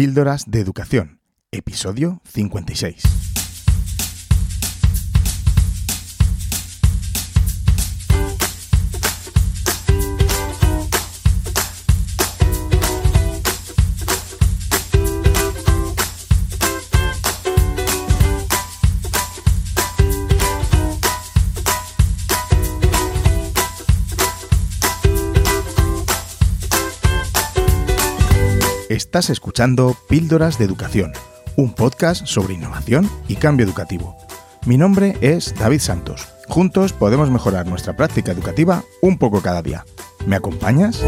Píldoras de Educación, episodio 56. Estás escuchando Píldoras de Educación, un podcast sobre innovación y cambio educativo. Mi nombre es David Santos. Juntos podemos mejorar nuestra práctica educativa un poco cada día. ¿Me acompañas?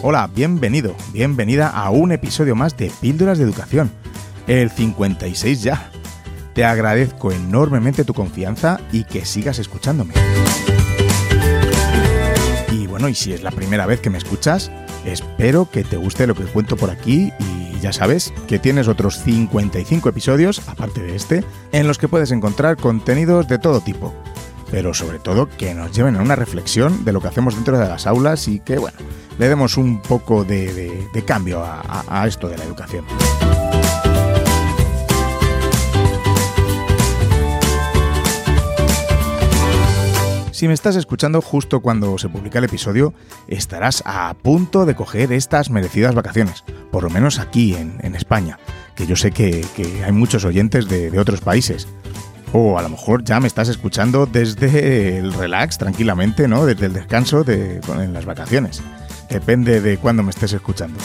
Hola, bienvenido, bienvenida a un episodio más de Píldoras de Educación. El 56 ya. Te agradezco enormemente tu confianza y que sigas escuchándome. Y bueno, y si es la primera vez que me escuchas, espero que te guste lo que cuento por aquí y ya sabes que tienes otros 55 episodios, aparte de este, en los que puedes encontrar contenidos de todo tipo, pero sobre todo que nos lleven a una reflexión de lo que hacemos dentro de las aulas y que, bueno, le demos un poco de, cambio a esto de la educación. Si me estás escuchando justo cuando se publica el episodio, estarás a punto de coger estas merecidas vacaciones, por lo menos aquí en, España, que yo sé que, hay muchos oyentes de, otros países. O a lo mejor ya me estás escuchando desde el relax, tranquilamente, ¿no? Desde el descanso de, en las vacaciones. Depende de cuándo me estés escuchando.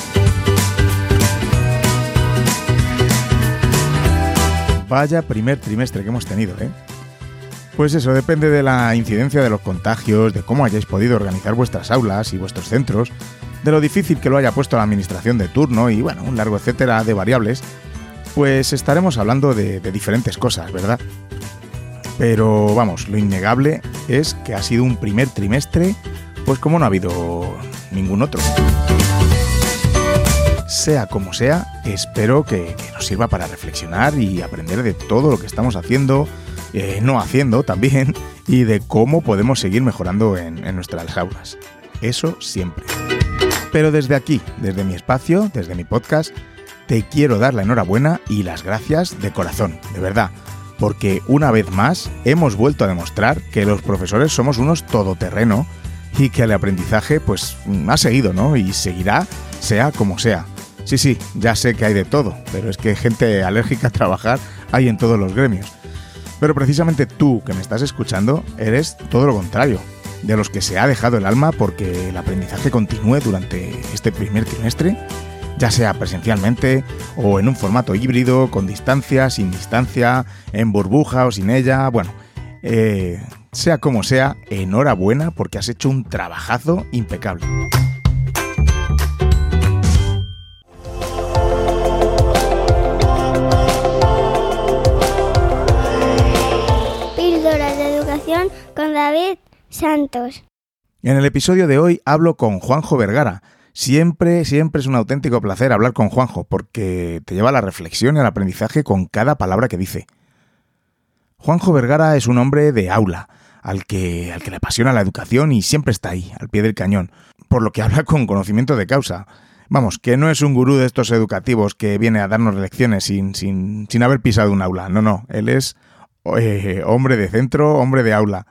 Vaya primer trimestre que hemos tenido, ¿eh? Pues eso, depende de la incidencia de los contagios, de cómo hayáis podido organizar vuestras aulas y vuestros centros, de lo difícil que lo haya puesto la administración de turno y bueno, un largo etcétera de variables, pues estaremos hablando de, diferentes cosas, ¿verdad? Pero vamos, lo innegable es que ha sido un primer trimestre, pues como no ha habido ningún otro. Sea como sea, espero que nos sirva para reflexionar y aprender de todo lo que estamos haciendo, eh, no haciendo también, y de cómo podemos seguir mejorando en, nuestras aulas. Eso siempre. Pero desde aquí, desde mi espacio, desde mi podcast, te quiero dar la enhorabuena y las gracias de corazón, de verdad, porque una vez más hemos vuelto a demostrar que los profesores somos unos todoterreno y que el aprendizaje pues ha seguido, ¿no? Y seguirá, sea como sea. Sí, sí, ya sé que hay de todo, pero es que gente alérgica a trabajar hay en todos los gremios. Pero precisamente tú que me estás escuchando eres todo lo contrario, de los que se ha dejado el alma porque el aprendizaje continúe durante este primer trimestre, ya sea presencialmente o en un formato híbrido, con distancia, sin distancia, en burbuja o sin ella, bueno, eh, sea como sea, enhorabuena porque has hecho un trabajazo impecable. Con David Santos. En el episodio de hoy hablo con Juanjo Vergara. Siempre, siempre es un auténtico placer hablar con Juanjo porque te lleva a la reflexión y al aprendizaje con cada palabra que dice. Juanjo Vergara es un hombre de aula, al que, al que le apasiona la educación y siempre está ahí, al pie del cañón, por lo que habla con conocimiento de causa. Vamos, que no es un gurú de estos educativos que viene a darnos lecciones sin, sin, sin haber pisado un aula. No, no, él es eh, hombre de centro, hombre de aula.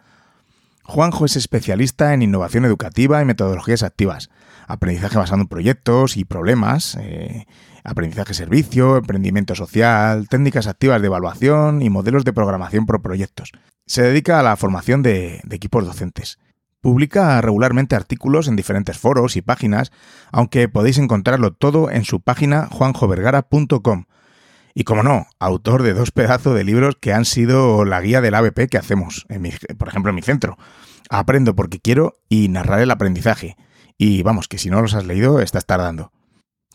Juanjo es especialista en innovación educativa y metodologías activas, aprendizaje basado en proyectos y problemas, eh, aprendizaje servicio, emprendimiento social, técnicas activas de evaluación y modelos de programación por proyectos. Se dedica a la formación de equipos docentes. Publica regularmente artículos en diferentes foros y páginas, aunque podéis encontrarlo todo en su página juanjovergara.com y como no, autor de dos pedazos de libros que han sido la guía del ABP que hacemos, en por ejemplo, en mi centro. Aprendo porque quiero y narrar el aprendizaje. Y vamos, que si no los has leído, estás tardando.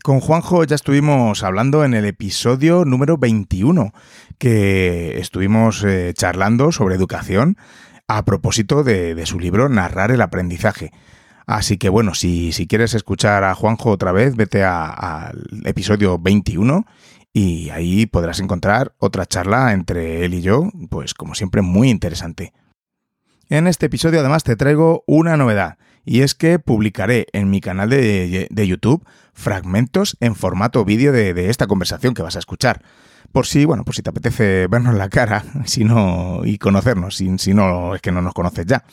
Con Juanjo ya estuvimos hablando en el episodio número 21, que estuvimos eh, charlando sobre educación a propósito de, su libro Narrar el aprendizaje. Así que bueno, si, si quieres escuchar a Juanjo otra vez, vete al episodio 21 y ahí podrás encontrar otra charla entre él y yo, pues como siempre muy interesante. En este episodio además te traigo una novedad, y es que publicaré en mi canal de, YouTube fragmentos en formato vídeo de, esta conversación que vas a escuchar. Por si, bueno, por si te apetece vernos la cara si no, y conocernos, si, si no es que no nos conoces ya.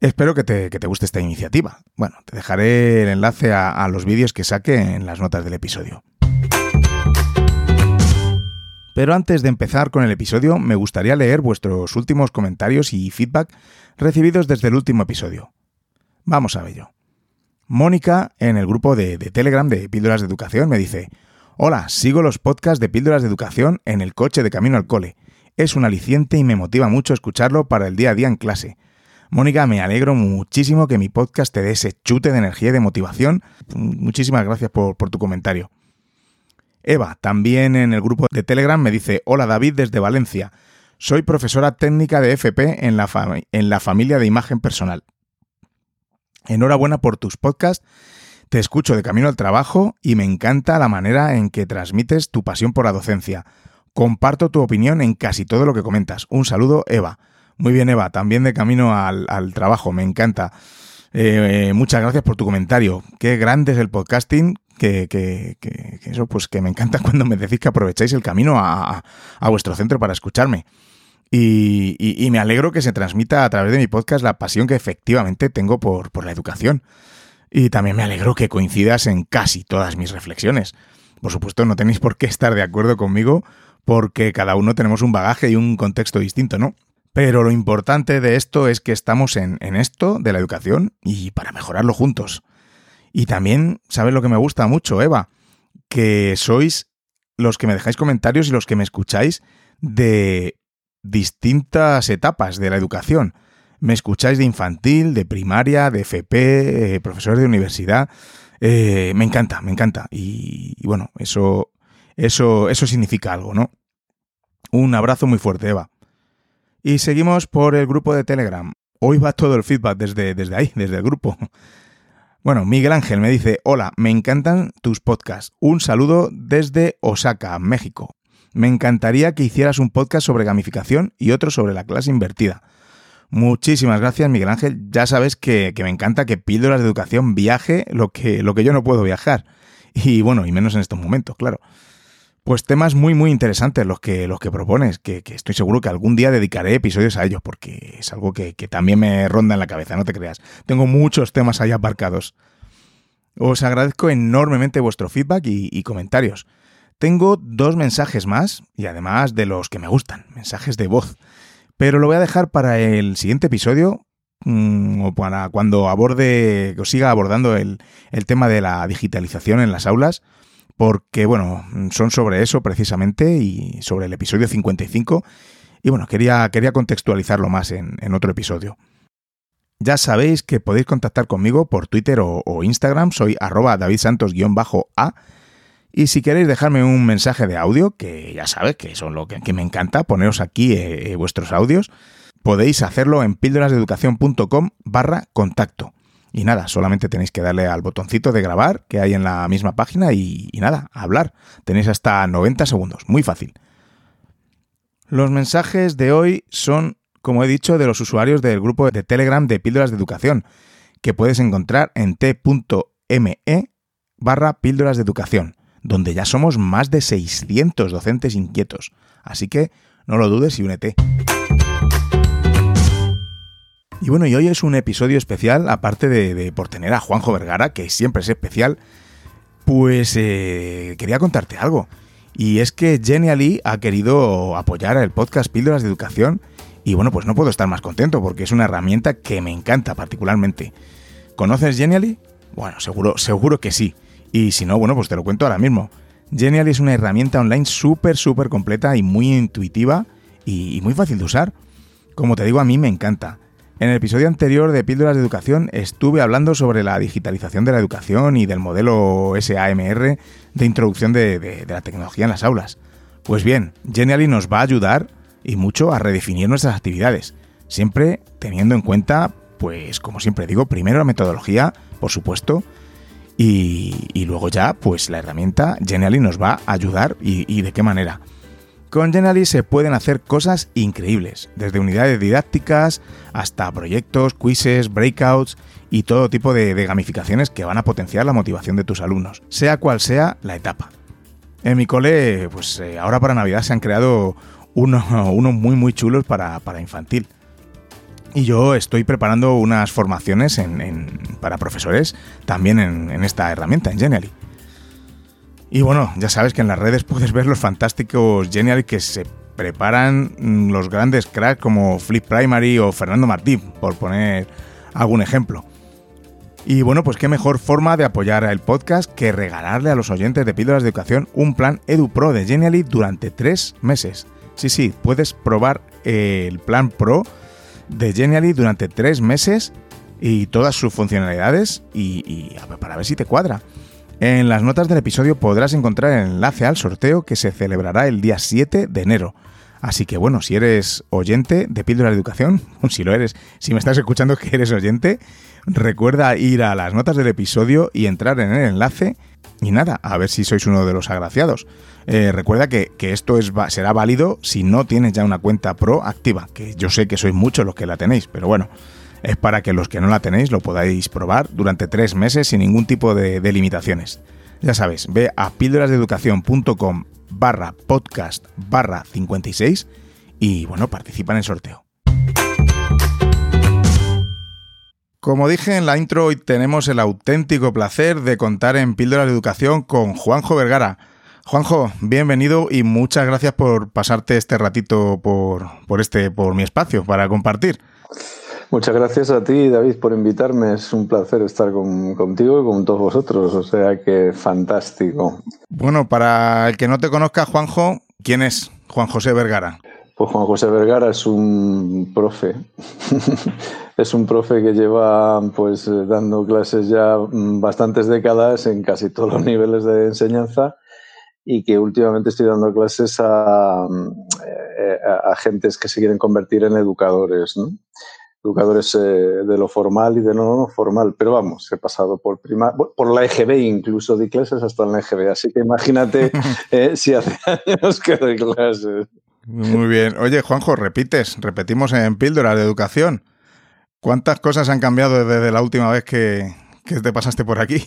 Espero que te, que te, guste esta iniciativa. Bueno, te dejaré el enlace a, a los vídeos que saque en las notas del episodio. Pero antes de empezar con el episodio, me gustaría leer vuestros últimos comentarios y feedback recibidos desde el último episodio. Vamos a ello. Mónica, en el grupo de, Telegram de Píldoras de Educación, me dice, Hola, sigo los podcasts de Píldoras de Educación en el coche de camino al cole. Es un aliciente y me motiva mucho escucharlo para el día a día en clase. Mónica, me alegro muchísimo que mi podcast te dé ese chute de energía y de motivación. Muchísimas gracias por tu comentario. Eva, también en el grupo de Telegram, me dice, Hola David desde Valencia. Soy profesora técnica de FP en la, en la familia de imagen personal. Enhorabuena por tus podcasts. Te escucho de camino al trabajo y me encanta la manera en que transmites tu pasión por la docencia. Comparto tu opinión en casi todo lo que comentas. Un saludo, Eva. Muy bien, Eva, también de camino al, al trabajo, me encanta. Eh, muchas gracias por tu comentario. Qué grande es el podcasting. Que, eso, pues que me encanta cuando me decís que aprovecháis el camino a, a vuestro centro para escucharme. Y, y, y, me alegro que se transmita a través de mi podcast la pasión que efectivamente tengo por, por la educación. Y también me alegro que coincidas en casi todas mis reflexiones. Por supuesto, no tenéis por qué estar de acuerdo conmigo porque cada uno tenemos un bagaje y un contexto distinto, ¿no? Pero lo importante de esto es que estamos en, en, esto de la educación y para mejorarlo juntos. Y también, ¿sabes lo que me gusta mucho, Eva? Que sois los que me dejáis comentarios y los que me escucháis de distintas etapas de la educación. Me escucháis de infantil, de primaria, de FP, eh, profesores de universidad. Eh, me encanta, me encanta. Y, y bueno, eso, eso, eso significa algo, ¿no? Un abrazo muy fuerte, Eva. Y seguimos por el grupo de Telegram. Hoy va todo el feedback desde, desde ahí, desde el grupo. Bueno, Miguel Ángel me dice, hola, me encantan tus podcasts. Un saludo desde Osaka, México. Me encantaría que hicieras un podcast sobre gamificación y otro sobre la clase invertida. Muchísimas gracias, Miguel Ángel. Ya sabes que, que me encanta que Píldoras de Educación viaje lo que, lo que yo no puedo viajar. Y bueno, y menos en estos momentos, claro. Pues temas muy, muy interesantes los que, los que propones, que, que, estoy seguro que algún día dedicaré episodios a ellos, porque es algo que, que, también me ronda en la cabeza, no te creas. Tengo muchos temas ahí aparcados. Os agradezco enormemente vuestro feedback y, comentarios. Tengo dos mensajes más, y además de los que me gustan, mensajes de voz. Pero lo voy a dejar para el siguiente episodio, mmm, o para cuando aborde, o siga abordando el, el tema de la digitalización en las aulas porque, bueno, son sobre eso precisamente y sobre el episodio 55. Y bueno, quería, quería contextualizarlo más en, en otro episodio. Ya sabéis que podéis contactar conmigo por Twitter o, Instagram, soy arroba davidsantos-a. Y si queréis dejarme un mensaje de audio, que ya sabes que son lo que, que me encanta, poneros aquí eh, vuestros audios, podéis hacerlo en píldorasdeeducación.com barra contacto. Y nada, solamente tenéis que darle al botoncito de grabar que hay en la misma página y, nada, hablar. Tenéis hasta 90 segundos, muy fácil. Los mensajes de hoy son, como he dicho, de los usuarios del grupo de Telegram de Píldoras de Educación, que puedes encontrar en t.me barra Píldoras de Educación, donde ya somos más de 600 docentes inquietos. Así que no lo dudes y únete. Y bueno, y hoy es un episodio especial, aparte de, por tener a Juanjo Vergara, que siempre es especial, pues eh, quería contarte algo. Y es que Genially ha querido apoyar el podcast Píldoras de Educación y bueno, pues no puedo estar más contento porque es una herramienta que me encanta particularmente. ¿Conoces Genially? Bueno, seguro, seguro que sí. Y si no, bueno, pues te lo cuento ahora mismo. Genially es una herramienta online súper, súper completa y muy intuitiva y muy fácil de usar. Como te digo, a mí me encanta. En el episodio anterior de Píldoras de Educación estuve hablando sobre la digitalización de la educación y del modelo SAMR de introducción de, la tecnología en las aulas. Pues bien, Genially nos va a ayudar y mucho a redefinir nuestras actividades, siempre teniendo en cuenta, pues como siempre digo, primero la metodología, por supuesto, y, luego ya, pues la herramienta Genially nos va a ayudar y de qué manera. Con Genially se pueden hacer cosas increíbles, desde unidades didácticas hasta proyectos, quizzes, breakouts y todo tipo de, gamificaciones que van a potenciar la motivación de tus alumnos, sea cual sea la etapa. En mi cole, pues eh, ahora para Navidad se han creado unos uno muy muy chulos para, infantil. Y yo estoy preparando unas formaciones para profesores también en, en esta herramienta, en Genially. Y bueno, ya sabes que en las redes puedes ver los fantásticos Genial que se preparan mm, los grandes cracks como Flip Primary o Fernando Martín, por poner algún ejemplo. Y bueno, pues qué mejor forma de apoyar el podcast que regalarle a los oyentes de Píldoras de Educación un plan EduPro de Genially durante tres meses. Sí, sí, puedes probar el plan Pro de Genially durante tres meses y todas sus funcionalidades y, y para ver si te cuadra. En las notas del episodio podrás encontrar el enlace al sorteo que se celebrará el día 7 de enero. Así que bueno, si eres oyente de Píldora de Educación, si lo eres, si me estás escuchando que eres oyente, recuerda ir a las notas del episodio y entrar en el enlace y nada, a ver si sois uno de los agraciados. Eh, recuerda que, esto es, será válido si no tienes ya una cuenta pro activa, que yo sé que sois muchos los que la tenéis, pero bueno, es para que los que no la tenéis lo podáis probar durante tres meses sin ningún tipo de, limitaciones. Ya sabes, ve a píldorasdeeducación.com barra podcast barra 56 y bueno, participa en el sorteo. Como dije en la intro, hoy tenemos el auténtico placer de contar en Píldoras de Educación con Juanjo Vergara. Juanjo, bienvenido y muchas gracias por pasarte este ratito por, este, por mi espacio para compartir. Muchas gracias a ti, David, por invitarme. Es un placer estar contigo y con todos vosotros. O sea que fantástico. Bueno, para el que no te conozca, Juanjo, ¿quién es Juan José Vergara? Pues Juan José Vergara es un profe. es un profe que lleva pues dando clases ya bastantes décadas en casi todos los niveles de enseñanza y que últimamente estoy dando clases a, eh, a, a gentes que se quieren convertir en educadores. ¿no? Educadores eh, de lo formal y de lo no formal, pero vamos, he pasado por prima, por la EGB incluso, di clases hasta en la EGB, así que imagínate eh, si hace años que doy clases. Muy bien. Oye, Juanjo, repites, repetimos en Píldora de Educación. ¿Cuántas cosas han cambiado desde la última vez que, que te pasaste por aquí?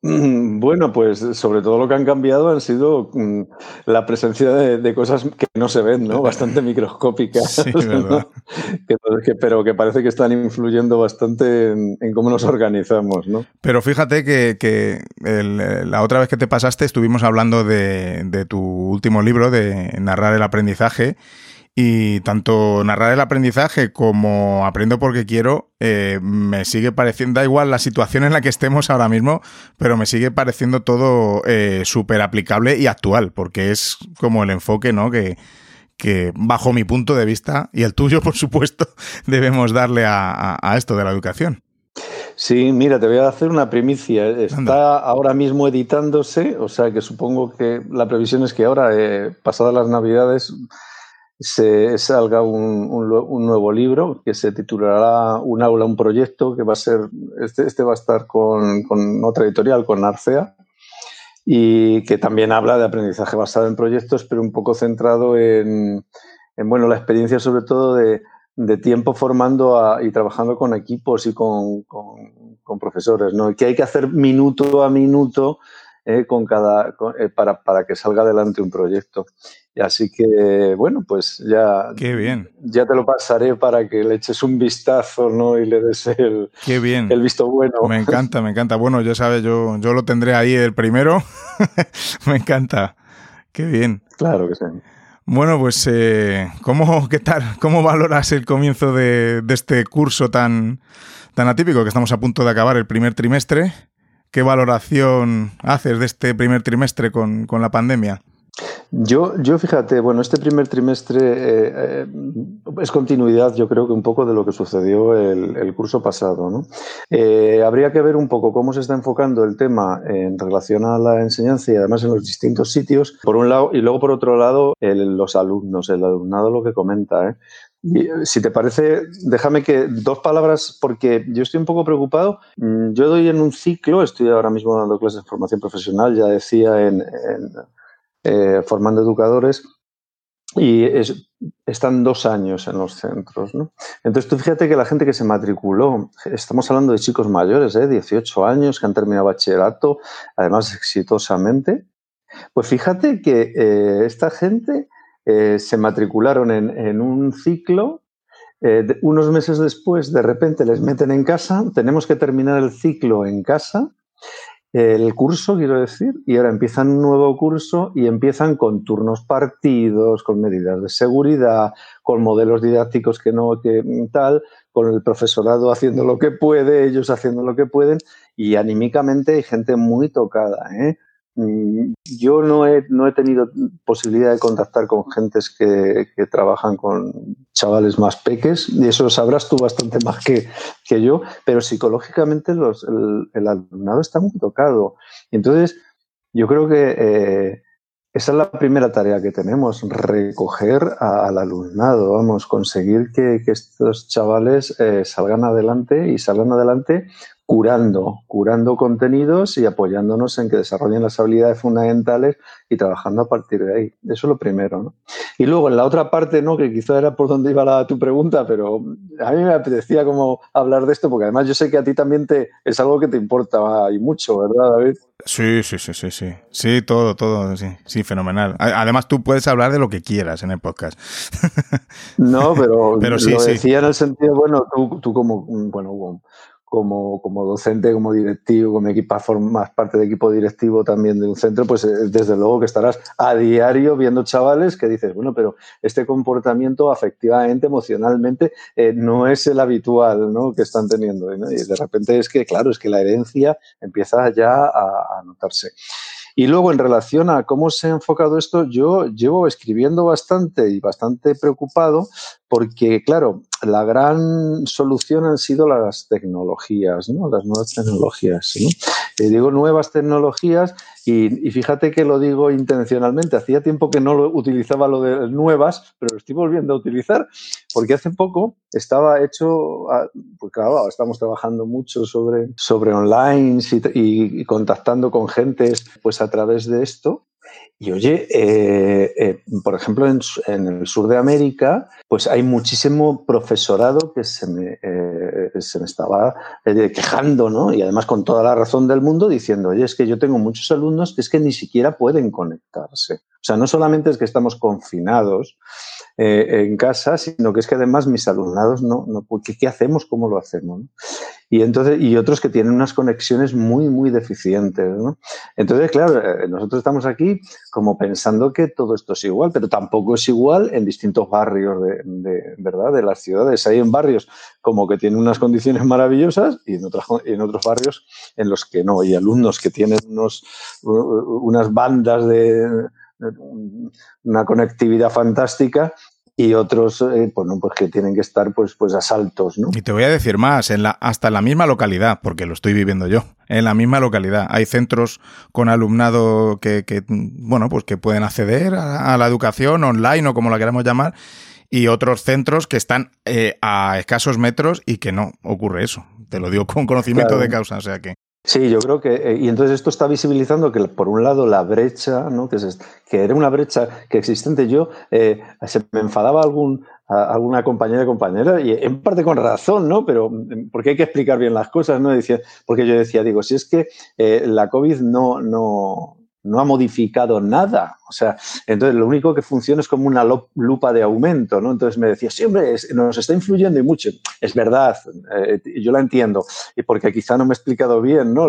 Mm, bueno, pues sobre todo lo que han cambiado han sido mm, la presencia de, cosas que no se ven, ¿no? Bastante microscópicas. pero que parece que están influyendo bastante en, cómo nos organizamos, ¿no? Pero fíjate que, la otra vez que te pasaste estuvimos hablando de, de tu último libro, de Narrar el aprendizaje, y tanto narrar el aprendizaje como aprendo porque quiero, eh, me sigue pareciendo, da igual la situación en la que estemos ahora mismo, pero me sigue pareciendo todo eh, súper aplicable y actual, porque es como el enfoque, ¿no? Que, que bajo mi punto de vista, y el tuyo, por supuesto, debemos darle a, esto de la educación. Sí, mira, te voy a hacer una primicia. Está ahora mismo editándose, o sea que supongo que la previsión es que ahora, eh, pasadas las Navidades, se salga un, un, nuevo libro que se titulará Un aula, un proyecto, que va a ser, este, este va a estar con, con, otra editorial, con Arcea, y que también habla de aprendizaje basado en proyectos, pero un poco centrado en, en bueno, la experiencia sobre todo de, de tiempo formando y trabajando con equipos y con, con, con profesores, ¿no? que hay que hacer minuto a minuto eh, con cada, eh, para, para, que salga adelante un proyecto. Así que, bueno, pues ya, Qué bien. ya te lo pasaré para que le eches un vistazo ¿no? y le des el, Qué bien. el visto bueno. Me encanta, me encanta. Bueno, ya sabes, yo, yo lo tendré ahí el primero. me encanta. Qué bien. Claro que sí. Bueno, pues, eh, ¿cómo, qué tal? ¿Cómo valoras el comienzo de, de este curso tan, tan atípico que estamos a punto de acabar el primer trimestre? ¿Qué valoración haces de este primer trimestre con, con la pandemia? Yo, yo fíjate, bueno, este primer trimestre eh, eh, es continuidad, yo creo que un poco de lo que sucedió el, curso pasado. ¿no? Eh, habría que ver un poco cómo se está enfocando el tema en relación a la enseñanza y además en los distintos sitios, por un lado, y luego por otro lado, los alumnos, el alumnado lo que comenta. Y, si te parece, déjame que dos palabras, porque yo estoy un poco preocupado. Mm, yo doy en un ciclo, estoy ahora mismo dando clases de formación profesional, ya decía en, en eh, formando educadores. y están dos años en los centros. ¿no? Entonces, tú fíjate que la gente que se matriculó, estamos hablando de chicos mayores, ¿eh? 18 años, que han terminado bachillerato, además exitosamente, pues fíjate que eh, esta gente eh, se matricularon en, un ciclo, unos meses después de repente les meten en casa, tenemos que terminar el ciclo en casa el curso, quiero decir, y ahora empiezan un nuevo curso y empiezan con turnos partidos, con medidas de seguridad, con modelos didácticos que no, que tal, con el profesorado haciendo lo que puede, ellos haciendo lo que pueden, y anímicamente hay gente muy tocada, ¿eh? Mm, yo no he, no he tenido posibilidad de contactar con gentes que, trabajan con chavales más peques, y eso lo sabrás tú bastante más que, que yo, pero psicológicamente los, el, alumnado está muy tocado. Entonces, yo creo que eh, esa es la primera tarea que tenemos, recoger al alumnado, vamos, conseguir que, estos chavales eh, salgan adelante y salgan adelante curando, curando contenidos y apoyándonos en que desarrollen las habilidades fundamentales y trabajando a partir de ahí. Eso es lo primero. ¿no? Y luego en la otra parte, ¿no? que quizá era por donde iba la, tu pregunta, pero a mí me apetecía como hablar de esto, porque además yo sé que a ti también te, es algo que te importa y mucho, ¿verdad, David? Sí, sí, sí, sí, sí. Sí, todo, todo, sí, sí, fenomenal. Además, tú puedes hablar de lo que quieras en el podcast. No, pero, pero sí, lo decía en el sentido, bueno, tú, tú como, bueno, como, como docente, como directivo, como equipa, formas parte de equipo directivo también de un centro, pues eh, desde luego que estarás a diario viendo chavales que dices, bueno, pero este comportamiento afectivamente, emocionalmente, eh, no es el habitual ¿no? que están teniendo. Y de repente es que, claro, es que la herencia empieza ya a, a notarse. Y luego, en relación a cómo se ha enfocado esto, yo llevo escribiendo bastante y bastante preocupado porque, claro, la gran solución han sido las tecnologías, ¿no? Las nuevas tecnologías, ¿no? Eh, digo nuevas tecnologías y, fíjate que lo digo intencionalmente. Hacía tiempo que no lo utilizaba lo de nuevas, pero lo estoy volviendo a utilizar porque hace poco estaba hecho, pues claro, estamos trabajando mucho sobre, sobre online y, y contactando con gentes pues a través de esto y oye, eh, eh, por ejemplo, en, el sur de América, pues hay muchísimo profesorado que se me, eh, se me estaba quejando, ¿no? Y además con toda la razón del mundo diciendo, oye, es que yo tengo muchos alumnos que es que ni siquiera pueden conectarse. O sea, no solamente es que estamos confinados, eh, en casa, sino que es que además mis alumnados no, no porque ¿qué hacemos? ¿Cómo lo hacemos? Y entonces, y otros que tienen unas conexiones muy, muy deficientes, ¿no? Entonces, claro, eh, nosotros estamos aquí como pensando que todo esto es igual, pero tampoco es igual en distintos barrios de, ¿verdad? de las ciudades. Hay en barrios como que tienen unas condiciones maravillosas y en, otros en otros barrios en los que no. Y alumnos que tienen unos, unas bandas de una conectividad fantástica y otros eh, bueno, pues que tienen que estar pues, pues a saltos. ¿no? Y te voy a decir más, en la, hasta en la misma localidad, porque lo estoy viviendo yo, en la misma localidad. Hay centros con alumnado que, que bueno, pues que pueden acceder a, la educación online o como la queramos llamar, y otros centros que están eh, a escasos metros y que no ocurre eso. Te lo digo con conocimiento de causa, o sea que... Sí, yo creo que, eh, y entonces esto está visibilizando que por un lado la brecha, ¿no? que, que era una brecha que existente, yo eh, se me enfadaba algún, alguna compañera compañera, y en parte con razón, ¿no? Pero mm, porque hay que explicar bien las cosas, ¿no? Decía, porque yo decía, digo, si es que eh, la COVID no, no, no ha modificado nada. O sea, entonces lo único que funciona es como una lupa de aumento, ¿no? Entonces me decía, sí, hombre, nos está influyendo y mucho. Es verdad, eh, yo la entiendo, y porque quizá no me he explicado bien, ¿no?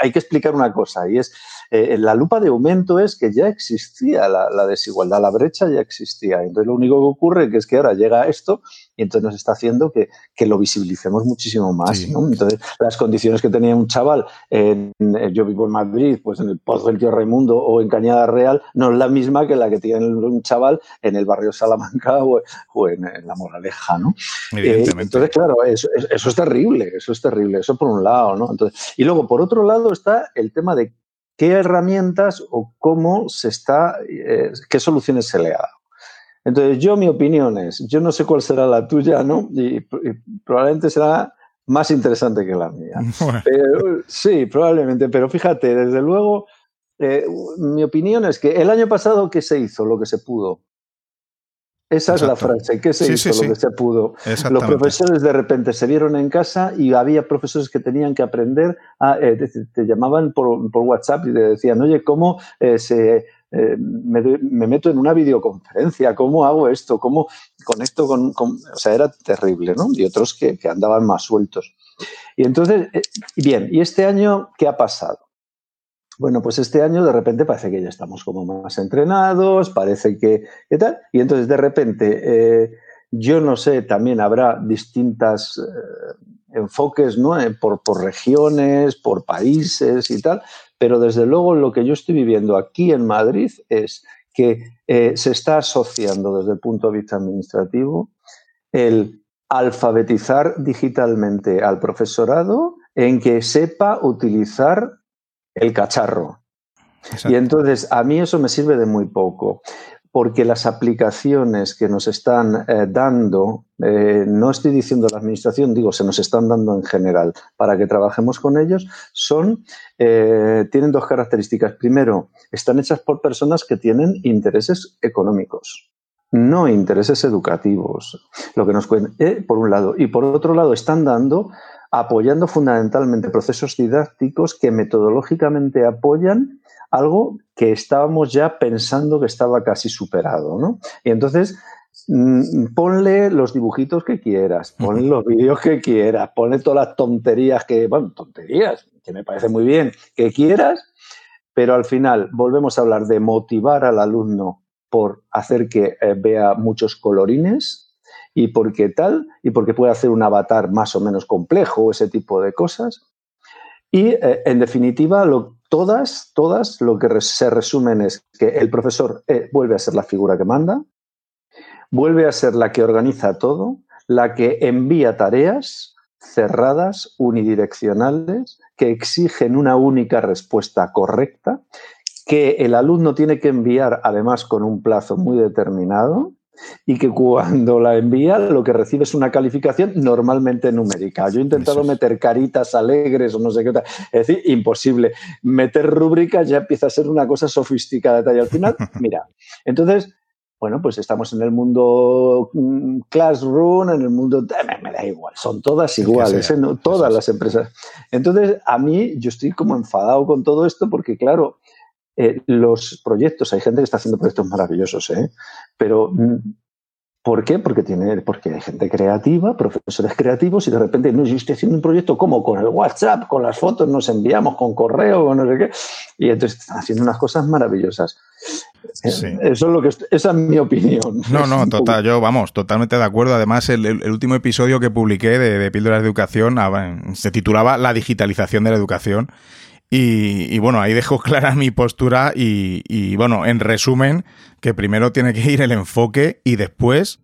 hay que explicar una cosa, y es, eh, la lupa de aumento es que ya existía la, la, desigualdad, la brecha ya existía. Entonces lo único que ocurre es que ahora llega esto y entonces nos está haciendo que, que lo visibilicemos muchísimo más. Entonces, las condiciones que tenía un chaval, en, yo vivo en Madrid, pues en el Pozo del Tío Raimundo o en Cañada Real, no es la misma que la que tiene un chaval en el barrio Salamanca o, en, La Moraleja, ¿no? Eh, entonces, claro, eso, eso, es terrible, eso es terrible, eso por un lado, ¿no? Entonces, y luego, por otro lado, está el tema de qué herramientas o cómo se está, eh, qué soluciones se le ha dado. Entonces, yo mi opinión es, yo no sé cuál será la tuya, ¿no? Y, probablemente será más interesante que la mía. sí, probablemente, pero fíjate, desde luego, eh, mi opinión es que el año pasado, ¿qué se hizo? Lo que se pudo. Esa es la frase, ¿qué se hizo lo que se pudo? Los profesores de repente se vieron en casa y había profesores que tenían que aprender, a, eh, te, llamaban por, WhatsApp y te decían, oye, ¿cómo eh, se, eh, me, meto en una videoconferencia? ¿Cómo hago esto? ¿Cómo conecto con...? O sea, era terrible, ¿no? Y otros que, andaban más sueltos. Y entonces, bien, ¿y este año qué ha pasado? Bueno, pues este año de repente parece que ya estamos como más entrenados, parece que, ¿qué tal? Y entonces de repente, eh, yo no sé, también habrá distintas eh, enfoques, ¿no? Eh, por, regiones, por países y tal, pero desde luego lo que yo estoy viviendo aquí en Madrid es que se está asociando desde el punto de vista administrativo el alfabetizar digitalmente al profesorado en que sepa utilizar el cacharro. Y entonces a mí eso me sirve de muy poco, porque las aplicaciones que nos están eh, dando, eh, no estoy diciendo la administración, digo, se nos están dando en general. Para que trabajemos con ellos, son, eh, tienen dos características. Primero, están hechas por personas que tienen intereses económicos no intereses educativos, lo que nos por un lado, y por otro lado están dando apoyando fundamentalmente procesos didácticos que metodológicamente apoyan algo que estábamos ya pensando que estaba casi superado, ¿no? Y entonces, mm, ponle los dibujitos que quieras, ponle los vídeos que quieras, ponle todas las tonterías que, bueno, tonterías, que me parece muy bien, que quieras, pero al final volvemos a hablar de motivar al alumno por hacer que eh, vea muchos colorines, y porque tal, y porque puede hacer un avatar más o menos complejo, ese tipo de cosas. Y eh, en definitiva, todas, todas lo que se resumen es que el profesor eh, vuelve a ser la figura que manda, vuelve a ser la que organiza todo, la que envía tareas cerradas, unidireccionales, que exigen una única respuesta correcta, que el alumno tiene que enviar además con un plazo muy determinado y que cuando la envía lo que recibe es una calificación normalmente numérica. Yo he intentado meter caritas alegres o no sé qué. Es decir, imposible. Meter rúbricas ya empieza a ser una cosa sofisticada. Y al final, mira, entonces, bueno, pues estamos en el mundo mm, classroom, en el mundo... Me, da igual, son todas iguales, ¿eh? todas las empresas. Entonces, a mí yo estoy como enfadado con todo esto porque, claro, eh, los proyectos, hay gente que está haciendo proyectos maravillosos, ¿eh? pero mm, ¿por qué? Porque, tiene, porque hay gente creativa, profesores creativos, y de repente, no, yo estoy haciendo un proyecto como con el WhatsApp, con las fotos, nos enviamos con correo, con no sé qué, y entonces están haciendo unas cosas maravillosas. Eh, eso es lo que esa es mi opinión. No, no, total, yo vamos, totalmente de acuerdo. Además, el, último episodio que publiqué de, de Píldoras de Educación ah, se titulaba La digitalización de la educación y, bueno, ahí dejo clara mi postura y, bueno, en resumen, que primero tiene que ir el enfoque y después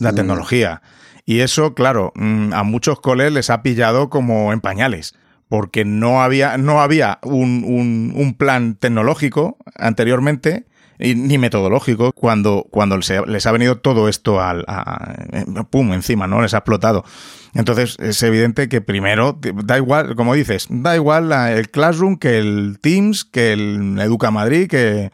la tecnología. Y eso, claro, mm, a muchos coles les ha pillado como en pañales, porque no había, no había un, un plan tecnológico anteriormente ni metodológico cuando, cuando les ha venido todo esto al, pum, encima, ¿no? Les ha explotado. Entonces es evidente que primero, da igual, como dices, da igual el Classroom que el Teams, que el Educa Madrid, que...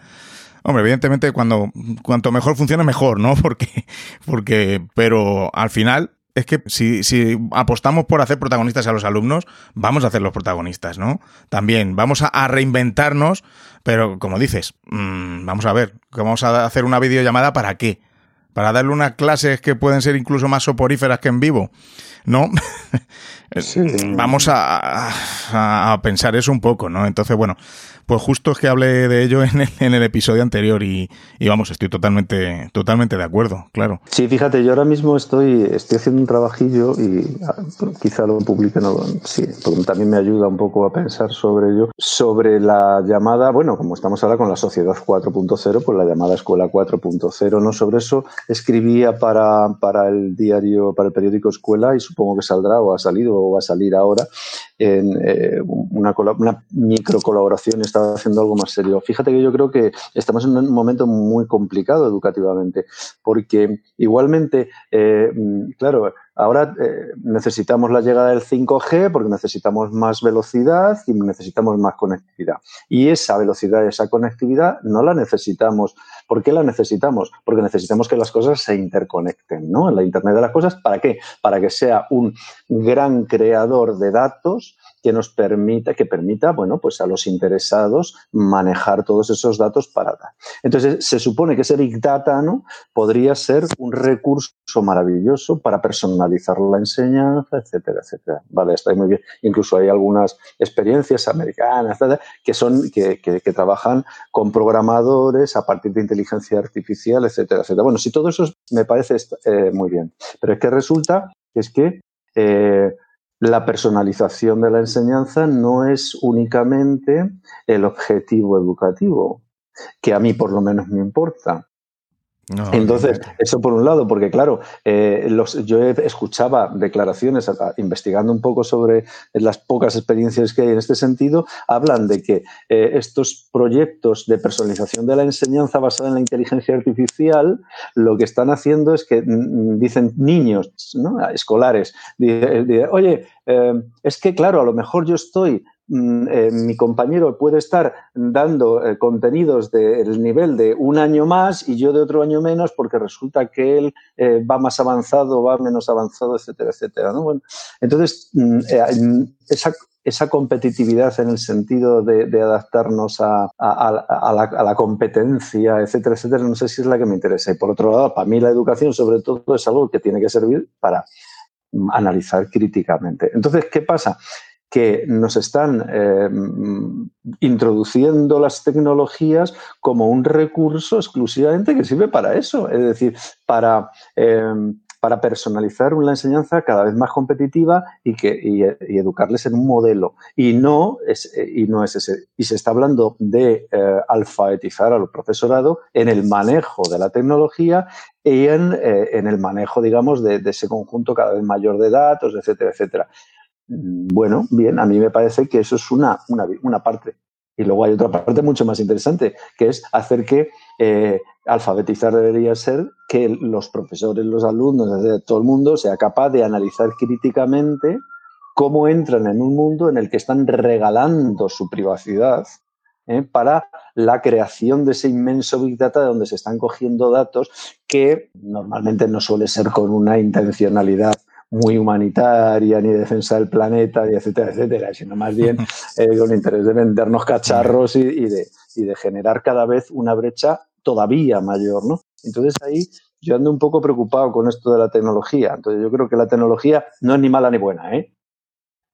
Hombre, evidentemente cuando cuanto mejor funcione mejor, ¿no? Porque, porque, pero al final es que si, apostamos por hacer protagonistas a los alumnos, vamos a hacer los protagonistas, ¿no? También vamos a, reinventarnos, pero como dices, mmm, vamos a ver, vamos a hacer una videollamada para qué? Para darle unas clases que pueden ser incluso más soporíferas que en vivo, ¿no? Vamos a, a, pensar eso un poco, ¿no? Entonces, bueno, pues justo es que hablé de ello en el, en el episodio anterior y, vamos, estoy totalmente, totalmente de acuerdo, claro. Sí, fíjate, yo ahora mismo estoy, estoy haciendo un trabajillo y ah, quizá lo publique, no, sí, porque también me ayuda un poco a pensar sobre ello, sobre la llamada, bueno, como estamos ahora con la sociedad 4.0, pues la llamada escuela 4.0, ¿no? Sobre eso escribía para, para el diario, para el periódico Escuela y supongo que saldrá o ha salido va a salir ahora en eh, una, una micro colaboración, estaba haciendo algo más serio. Fíjate que yo creo que estamos en un momento muy complicado educativamente, porque igualmente, eh, claro, Ahora eh, necesitamos la llegada del 5G porque necesitamos más velocidad y necesitamos más conectividad. Y esa velocidad esa conectividad no la necesitamos. ¿Por qué la necesitamos? Porque necesitamos que las cosas se interconecten, ¿no? En la Internet de las cosas, ¿para qué? Para que sea un gran creador de datos que nos permita, que permita, bueno, pues a los interesados manejar todos esos datos para dar. Entonces, se supone que ese Big Data, ¿no? Podría ser un recurso maravilloso para personalizar la enseñanza, etcétera, etcétera. Vale, está muy bien. Incluso hay algunas experiencias americanas, que son, que, que, trabajan con programadores a partir de inteligencia artificial, etcétera, etcétera. Bueno, si todo eso me parece eh, muy bien. Pero es que resulta que es que eh, la personalización de la enseñanza no es únicamente el objetivo educativo, que a mí por lo menos me importa. Entonces, eso por un lado, porque claro, eh, yo escuchaba declaraciones, investigando un poco sobre las pocas experiencias que hay en este sentido, hablan de que eh, estos proyectos de personalización de la enseñanza basada en la inteligencia artificial, lo que están haciendo es que mm, mm, dicen niños escolares, oye, eh, es que claro, a lo mejor yo estoy eh, mi compañero puede estar dando eh, contenidos del nivel de un año más y yo de otro año menos porque resulta que él eh, va más avanzado, va menos avanzado, etcétera, etcétera. entonces, mm, esa, competitividad en el sentido de, adaptarnos a, la, competencia, etcétera, etcétera, no sé si es la que me interesa. Y por otro lado, para mí la educación sobre todo es algo que tiene que servir para mm, analizar críticamente. Entonces, ¿qué pasa? Que nos están eh, introduciendo las tecnologías como un recurso exclusivamente que sirve para eso, es decir, para, eh, para personalizar una enseñanza cada vez más competitiva y, que, y, educarles en un modelo. Y no, es, y no es ese. Y se está hablando de eh, alfabetizar al profesorado en el manejo de la tecnología y en, en el manejo, digamos, de, ese conjunto cada vez mayor de datos, etcétera, etcétera. Bueno, bien, a mí me parece que eso es una, una, parte. Y luego hay otra parte mucho más interesante, que es hacer que eh, alfabetizar debería ser que los profesores, los alumnos, todo el mundo sea capaz de analizar críticamente cómo entran en un mundo en el que están regalando su privacidad ¿eh? para la creación de ese inmenso Big Data de donde se están cogiendo datos que normalmente no suele ser con una intencionalidad muy humanitaria, ni defensa del planeta, ni etcétera, etcétera, sino más bien eh, con interés de vendernos cacharros y, de, y de generar cada vez una brecha todavía mayor, ¿no? Entonces ahí yo ando un poco preocupado con esto de la tecnología. Entonces yo creo que la tecnología no es ni mala ni buena, ¿eh?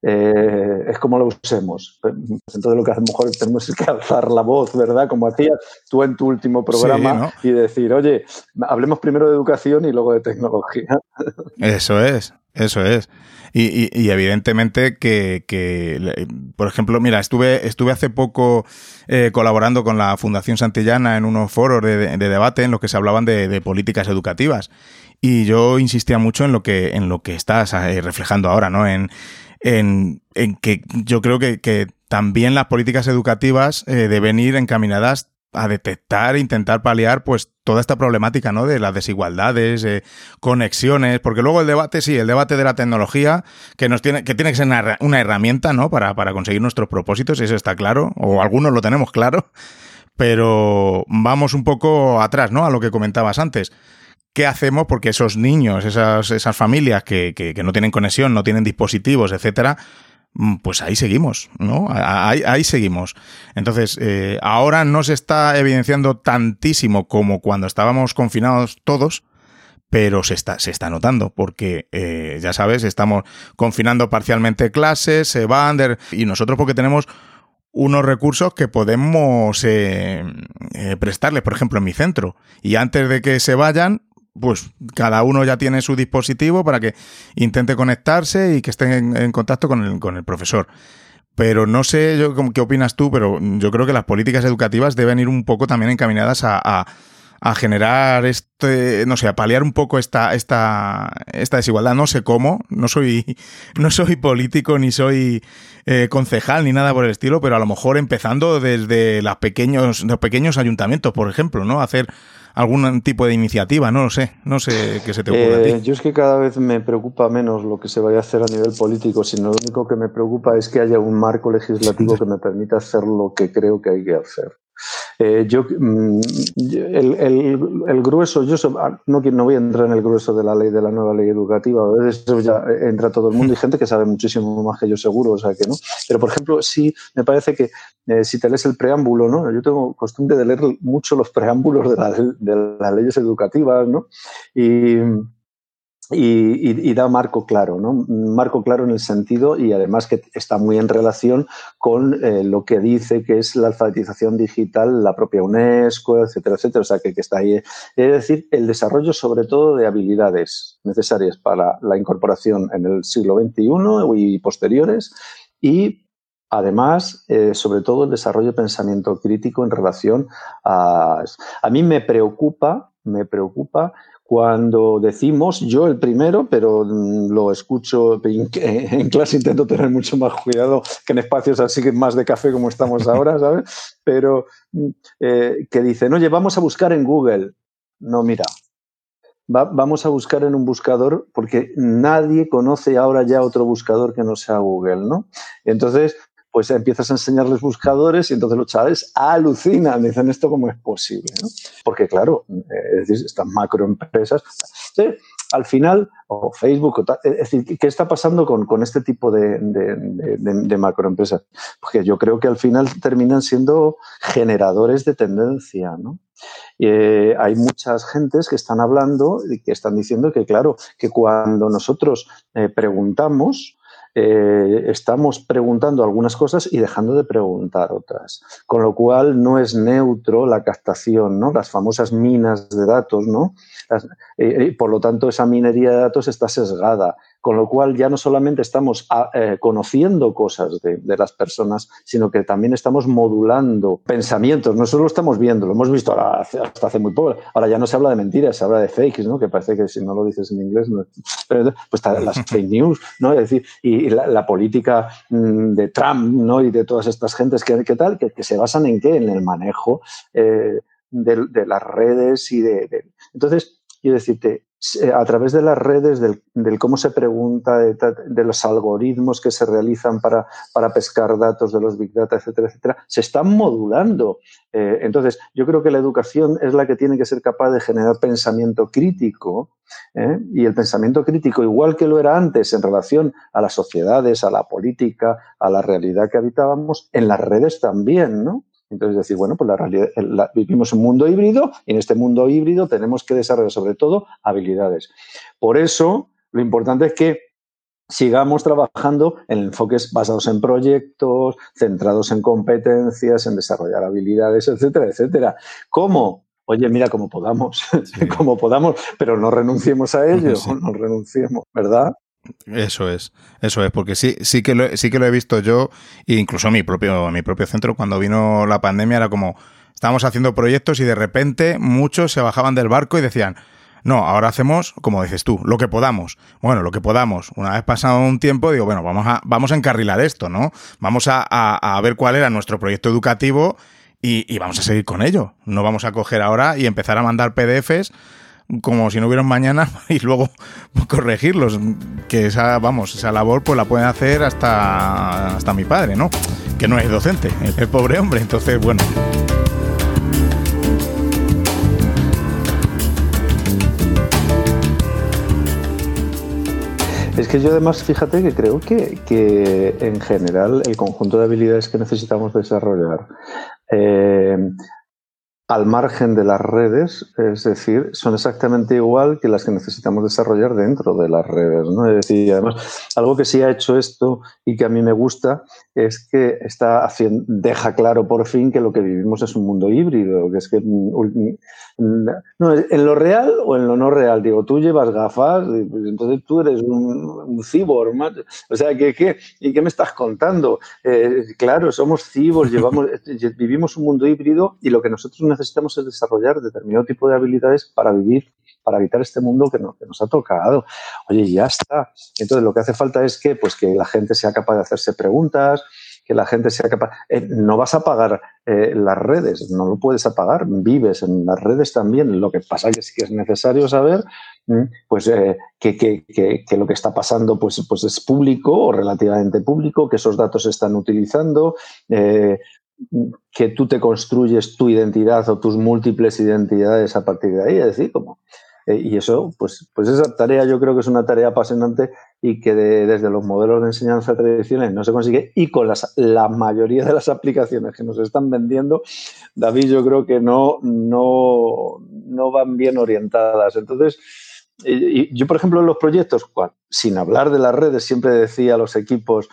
Eh, es como lo usemos. Entonces lo que hacemos mejor tenemos que alzar la voz, ¿verdad? Como hacías tú en tu último programa y decir, oye, hablemos primero de educación y luego de tecnología. Eso es, eso es. Y, evidentemente que, por ejemplo, mira, estuve, estuve hace poco eh, colaborando con la Fundación Santillana en unos foros de, debate en los que se hablaban de, políticas educativas. Y yo insistía mucho en lo que, en lo que estás eh, reflejando ahora, ¿no? En, en, que yo creo que, también las políticas educativas eh, deben ir encaminadas a detectar e intentar paliar pues toda esta problemática ¿no? de las desigualdades, eh, conexiones, porque luego el debate, sí, el debate de la tecnología, que nos tiene, que tiene que ser una, herramienta ¿no? para, para conseguir nuestros propósitos, eso está claro, o algunos lo tenemos claro, pero vamos un poco atrás, ¿no? A lo que comentabas antes. ¿Qué hacemos? Porque esos niños, esas, esas familias que, que, no tienen conexión, no tienen dispositivos, etcétera, mm, pues ahí seguimos, ¿no? Ahí, seguimos. Entonces, eh, ahora no se está evidenciando tantísimo como cuando estábamos confinados todos, pero se está, se está notando, porque eh, ya sabes, estamos confinando parcialmente clases, se van, y nosotros porque tenemos unos recursos que podemos eh, prestarles, por ejemplo, en mi centro. Y antes de que se vayan, pues cada uno ya tiene su dispositivo para que intente conectarse y que esté en, contacto con el, con el, profesor. Pero no sé yo qué opinas tú, pero yo creo que las políticas educativas deben ir un poco también encaminadas a, a generar este, no sé, a paliar un poco esta, esta, esta desigualdad. No sé cómo, no soy, no soy político ni soy eh, concejal ni nada por el estilo, pero a lo mejor empezando desde las pequeños, los pequeños ayuntamientos, por ejemplo, ¿no? Hacer algún tipo de iniciativa, no lo sé, no sé qué se te ocurre a ti. Eh, yo es que cada vez me preocupa menos lo que se vaya a hacer a nivel político, sino lo único que me preocupa es que haya un marco legislativo que me permita hacer lo que creo que hay que hacer. Eh, yo, mm, el, grueso, yo ah, no, no voy a entrar en el grueso de la ley, de la nueva ley educativa, a veces ya entra todo el mundo y gente que sabe muchísimo más que yo seguro, o sea que no. Pero, por ejemplo, sí me parece que eh, si te lees el preámbulo, ¿no? Yo tengo costumbre de leer mucho los preámbulos de, de las leyes educativas, ¿no? Y y, da marco claro, ¿no? Marco claro en el sentido y además que está muy en relación con eh, lo que dice que es la alfabetización digital, la propia UNESCO, etcétera, etcétera. O sea, que, que está ahí. Es decir, el desarrollo sobre todo de habilidades necesarias para la incorporación en el siglo XXI y posteriores y Además, eh, sobre todo el desarrollo de pensamiento crítico en relación a... A mí me preocupa, me preocupa cuando decimos, yo el primero, pero mm, lo escucho en clase, intento tener mucho más cuidado que en espacios así que más de café como estamos ahora, ¿sabes? Pero mm, eh, que dicen, oye, vamos a buscar en Google. No, mira, vamos a buscar en un buscador porque nadie conoce ahora ya otro buscador que no sea Google, ¿no? Entonces, pues empiezas a enseñarles buscadores y entonces los chavales alucinan, dicen esto cómo es posible, ¿no? Porque claro, eh, estas macroempresas, al final, o Facebook, es decir, ¿qué está pasando con, este tipo de, macroempresas? Porque yo creo que al final terminan siendo generadores de tendencia, ¿no? Eh, hay muchas gentes que están hablando y que están diciendo que, claro, que cuando nosotros eh, preguntamos, eh, estamos preguntando algunas cosas y dejando de preguntar otras. Con lo cual no es neutro la captación, ¿no? Las famosas minas de datos, ¿no? Eh, por lo tanto, esa minería de datos está sesgada con lo cual ya no solamente estamos ah, eh, conociendo cosas de, las personas, sino que también estamos modulando pensamientos. No solo lo estamos viendo, lo hemos visto hasta hace muy poco. Ahora ya no se habla de mentiras, se habla de fakes, ¿no? que parece que si no lo dices en inglés, no, pero, pues las fake news, ¿no? es decir, y, la, política mm, de Trump ¿no? y de todas estas gentes que, tal, que, se basan en qué? En el manejo eh, de, las redes y de, de... Entonces, quiero decirte, a través de las redes, del, cómo se pregunta, de, los algoritmos que se realizan para, para, pescar datos de los Big Data, etcétera, etcétera, se están modulando. Eh, entonces, yo creo que la educación es la que tiene que ser capaz de generar pensamiento crítico ¿eh? y el pensamiento crítico, igual que lo era antes en relación a las sociedades, a la política, a la realidad que habitábamos, en las redes también, ¿no? Entonces decir, bueno, pues la realidad, vivimos un mundo híbrido y en este mundo híbrido tenemos que desarrollar sobre todo habilidades. Por eso, lo importante es que sigamos trabajando en enfoques basados en proyectos, centrados en competencias, en desarrollar habilidades, etcétera, etcétera. ¿Cómo? Oye, mira, como podamos, como podamos, pero no renunciemos a ello, no renunciemos, ¿verdad? Eso es, eso es, porque sí, sí que lo, sí que lo he visto yo, e incluso mi propio, mi propio centro, cuando vino la pandemia, era como, estábamos haciendo proyectos y de repente muchos se bajaban del barco y decían, no, ahora hacemos, como dices tú, lo que podamos. Bueno, lo que podamos. Una vez pasado un tiempo, digo, bueno, vamos a, vamos a encarrilar esto, ¿no? Vamos a, a, a ver cuál era nuestro proyecto educativo y, y, vamos a seguir con ello. No vamos a coger ahora y empezar a mandar PDFs como si no hubiera mañana y luego corregirlos. Que esa, vamos, esa labor pues la puede hacer hasta, hasta mi padre, ¿no? Que no es docente, el pobre hombre. Entonces, bueno. Es que yo además, fíjate que creo que, que en general el conjunto de habilidades que necesitamos desarrollar eh, al margen de las redes, es decir, son exactamente igual que las que necesitamos desarrollar dentro de las redes. ¿no? Es decir, además, algo que sí ha hecho esto y que a mí me gusta es que está haciendo, deja claro por fin que lo que vivimos es un mundo híbrido, que es que mm, no, en lo real o en lo no real. Digo, tú llevas gafas, pues entonces tú eres un, un cyborg. O sea, ¿qué, qué, ¿y qué me estás contando? Eh, claro, somos cyborgs, llevamos, vivimos un mundo híbrido y lo que nosotros necesitamos necesitamos es desarrollar determinado tipo de habilidades para vivir, para evitar este mundo que, nos ha tocado. Oye, ya está. Entonces lo que hace falta es que, pues, que la gente sea capaz de hacerse preguntas, que la gente sea capaz. Eh, no vas a apagar eh, las redes, no lo puedes apagar, vives en las redes también. Lo que pasa que sí que es necesario saber pues, eh, que, que, lo que está pasando pues, pues es público o relativamente público, que esos datos se están utilizando. Que tú te construyes tu identidad o tus múltiples identidades a partir de ahí, es decir, como eh, y eso, pues, pues esa tarea yo creo que es una tarea apasionante y que desde los modelos de enseñanza tradicionales no se consigue y con las, la mayoría de las aplicaciones que nos están vendiendo, David, yo creo que no, no, no van bien orientadas. Entonces, yo, por ejemplo, en los proyectos, sin hablar de las redes, siempre decía a los equipos,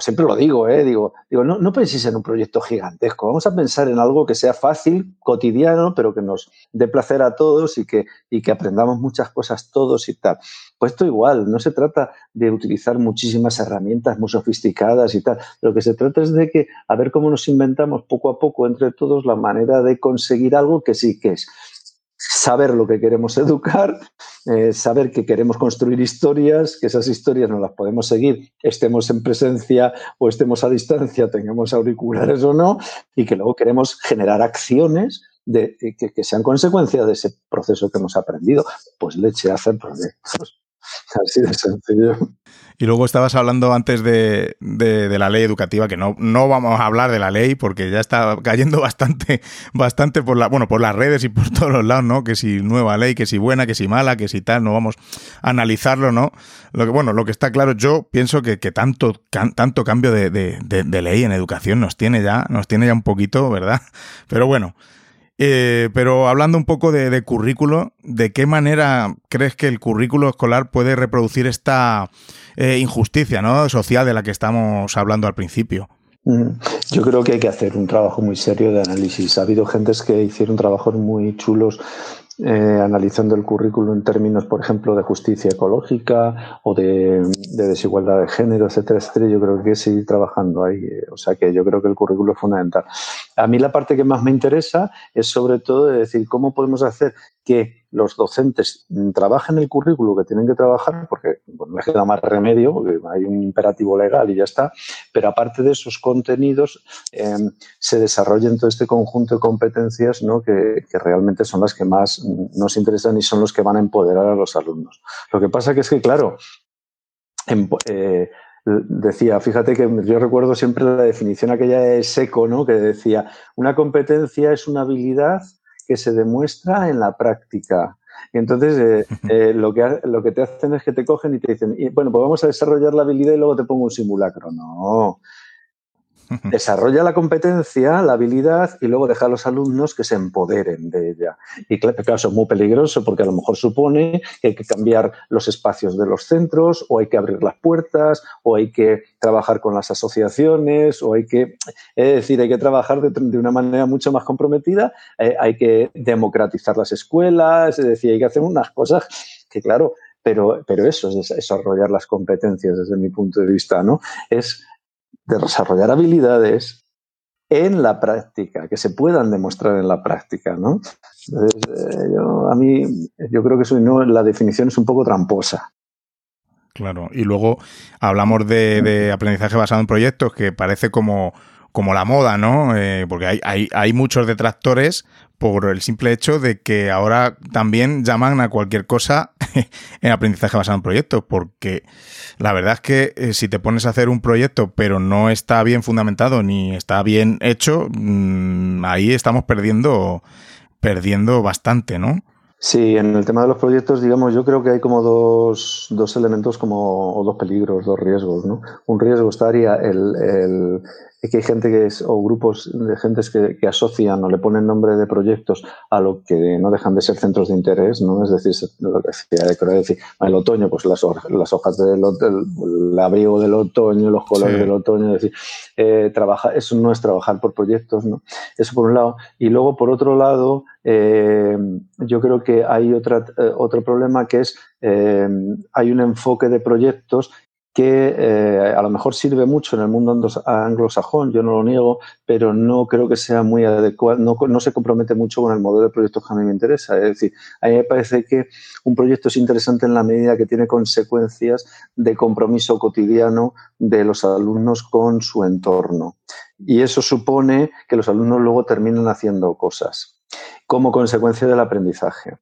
siempre lo digo, ¿eh? digo, digo no, no penséis en un proyecto gigantesco, vamos a pensar en algo que sea fácil, cotidiano, pero que nos dé placer a todos y que, y que aprendamos muchas cosas todos y tal. Pues esto igual, no se trata de utilizar muchísimas herramientas muy sofisticadas y tal, lo que se trata es de que a ver cómo nos inventamos poco a poco entre todos la manera de conseguir algo que sí que es saber lo que queremos educar, eh, saber que queremos construir historias, que esas historias no las podemos seguir, estemos en presencia o estemos a distancia, tengamos auriculares o no, y que luego queremos generar acciones de, que, que, sean consecuencia de ese proceso que hemos aprendido. Pues leche, hacer proyectos. Así de sencillo. Y luego estabas hablando antes de, de, la ley educativa, que no, no vamos a hablar de la ley porque ya está cayendo bastante, bastante por la, bueno, por las redes y por todos los lados, ¿no? Que si nueva ley, que si buena, que si mala, que si tal, no vamos a analizarlo, ¿no? Lo que, bueno, lo que está claro, yo pienso que, que tanto, tanto cambio de, de, ley en educación nos tiene ya, nos tiene ya un poquito, ¿verdad? Pero bueno. Eh, pero hablando un poco de, currículo, ¿de qué manera crees que el currículo escolar puede reproducir esta eh, injusticia ¿no? social de la que estamos hablando al principio? Yo creo que hay que hacer un trabajo muy serio de análisis. Ha habido gentes que hicieron trabajos muy chulos eh, analizando el currículo en términos, por ejemplo, de justicia ecológica o de, desigualdad de género, etcétera, etcétera. Yo creo que hay que seguir trabajando ahí. Eh, o sea que yo creo que el currículo es fundamental. A mí la parte que más me interesa es sobre todo de decir cómo podemos hacer que los docentes trabajen el currículo que tienen que trabajar, porque no les queda más remedio, hay un imperativo legal y ya está, pero aparte de esos contenidos, em, se desarrollen todo este conjunto de competencias ¿no? que, realmente son las que más nos interesan y son los que van a empoderar a los alumnos. Lo que pasa que es que, claro, eh, decía, fíjate que yo recuerdo siempre la definición aquella de seco, ¿no? Que decía, una competencia es una habilidad que se demuestra en la práctica. Y entonces eh, eh, lo, que, lo que te hacen es que te cogen y te dicen, bueno, pues vamos a desarrollar la habilidad y luego te pongo un simulacro. No, Desarrolla la competencia, la habilidad y luego deja a los alumnos que se empoderen de ella. Y claro, eso es muy peligroso porque a lo mejor supone que hay que cambiar los espacios de los centros o hay que abrir las puertas o hay que trabajar con las asociaciones o hay que, es decir, hay que trabajar de, una manera mucho más comprometida, eh, hay que democratizar las escuelas, es decir, hay que hacer unas cosas que, claro, pero, pero eso es desarrollar las competencias desde mi punto de vista, ¿no? Es de desarrollar habilidades en la práctica, que se puedan demostrar en la práctica, ¿no? Eh, yo, a mí, yo creo que eso, no, la definición es un poco tramposa. Claro, y luego hablamos de, de aprendizaje basado en proyectos, que parece como como la moda, ¿no? Eh, porque hay, hay, muchos detractores por el simple hecho de que ahora también llaman a cualquier cosa en aprendizaje basado en proyectos, porque la verdad es que eh, si te pones a hacer un proyecto pero no está bien fundamentado ni está bien hecho, mm, ahí estamos perdiendo, perdiendo bastante, ¿no? Sí, en el tema de los proyectos, digamos, yo creo que hay como dos, dos elementos como, o dos peligros, dos riesgos, ¿no? Un riesgo estaría el, que hay gente que es, o grupos de gentes que, que, asocian o le ponen nombre de proyectos a lo que no dejan de ser centros de interés, ¿no? Es decir, lo que decía, decir, el otoño, pues las, las hojas del el abrigo del otoño, los colores del otoño, es decir, eh, trabaja, eso no es trabajar por proyectos, ¿no? Eso por un lado. Y luego, por otro lado, eh, yo creo que hay otra, eh, otro problema que es, hay un enfoque de proyectos que eh, a lo mejor sirve mucho en el mundo anglosajón, yo no lo niego, pero no creo que sea muy adecuado, no, se compromete mucho con el modelo de proyectos que a mí me interesa. Es decir, a mí me parece que un proyecto es interesante en la medida que tiene consecuencias de compromiso cotidiano de los alumnos con su entorno. Y eso supone que los alumnos luego terminan haciendo cosas como consecuencia del aprendizaje.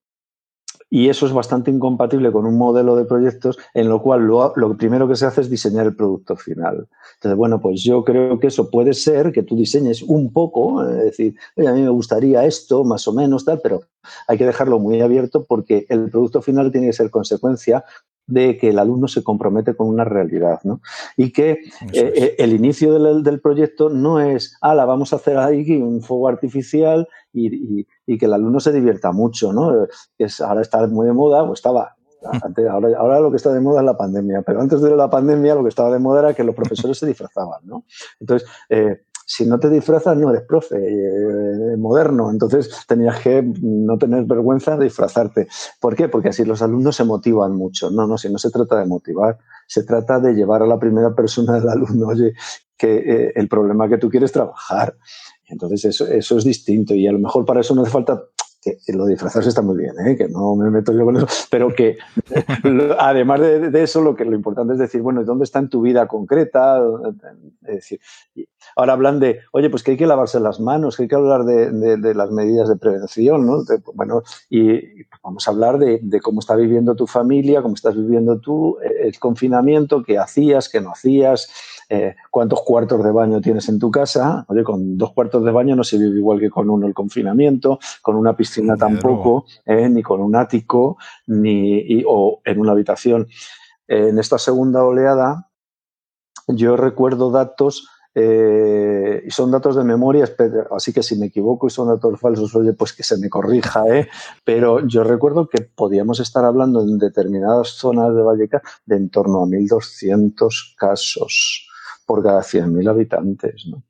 Y eso es bastante incompatible con un modelo de proyectos en lo cual lo, primero que se hace es diseñar el producto final. Entonces, bueno, pues yo creo que eso puede ser que tú diseñes un poco, es decir, a mí me gustaría esto, más o menos, tal, pero hay que dejarlo muy abierto porque el producto final tiene que ser consecuencia de que el alumno se compromete con una realidad, ¿no? Y que eh, eh, el inicio del, proyecto no es, ala, vamos a hacer ahí un fuego artificial y, que el alumno se divierta mucho, ¿no? Es, ahora está muy de moda, o estaba, ahora, ahora, lo que está de moda es la pandemia, pero antes de la pandemia lo que estaba de moda era que los profesores se disfrazaban, ¿no? Entonces, eh, si no te disfrazas no eres profe eh, moderno, entonces tenías que no tener vergüenza de disfrazarte. ¿Por qué? Porque así los alumnos se motivan mucho. No, no, si no se trata de motivar, se trata de llevar a la primera persona del alumno, oye, que eh, el problema que tú quieres trabajar. Entonces eso, eso es distinto y a lo mejor para eso no hace falta que lo de disfrazarse está muy bien, ¿eh? que no me meto yo con eso, pero que además de, eso lo que lo importante es decir, bueno, ¿dónde está en tu vida concreta? Es decir, ahora hablan de, oye, pues que hay que lavarse las manos, que hay que hablar de, las medidas de prevención, ¿no? bueno, y, vamos a hablar de, cómo está viviendo tu familia, cómo estás viviendo tú, eh, el confinamiento, qué hacías, qué no hacías, eh, cuántos cuartos de baño tienes en tu casa. Oye, con dos cuartos de baño no se vive igual que con uno el confinamiento, con una piscina tampoco, eh, ni con un ático, ni o en una habitación. en esta segunda oleada, yo recuerdo datos eh, y son datos de memoria, así que si me equivoco y son datos falsos, oye, pues que se me corrija, ¿eh? pero yo recuerdo que podíamos estar hablando en determinadas zonas de Vallecas de en torno a 1.200 casos por cada 100.000 habitantes. ¿no?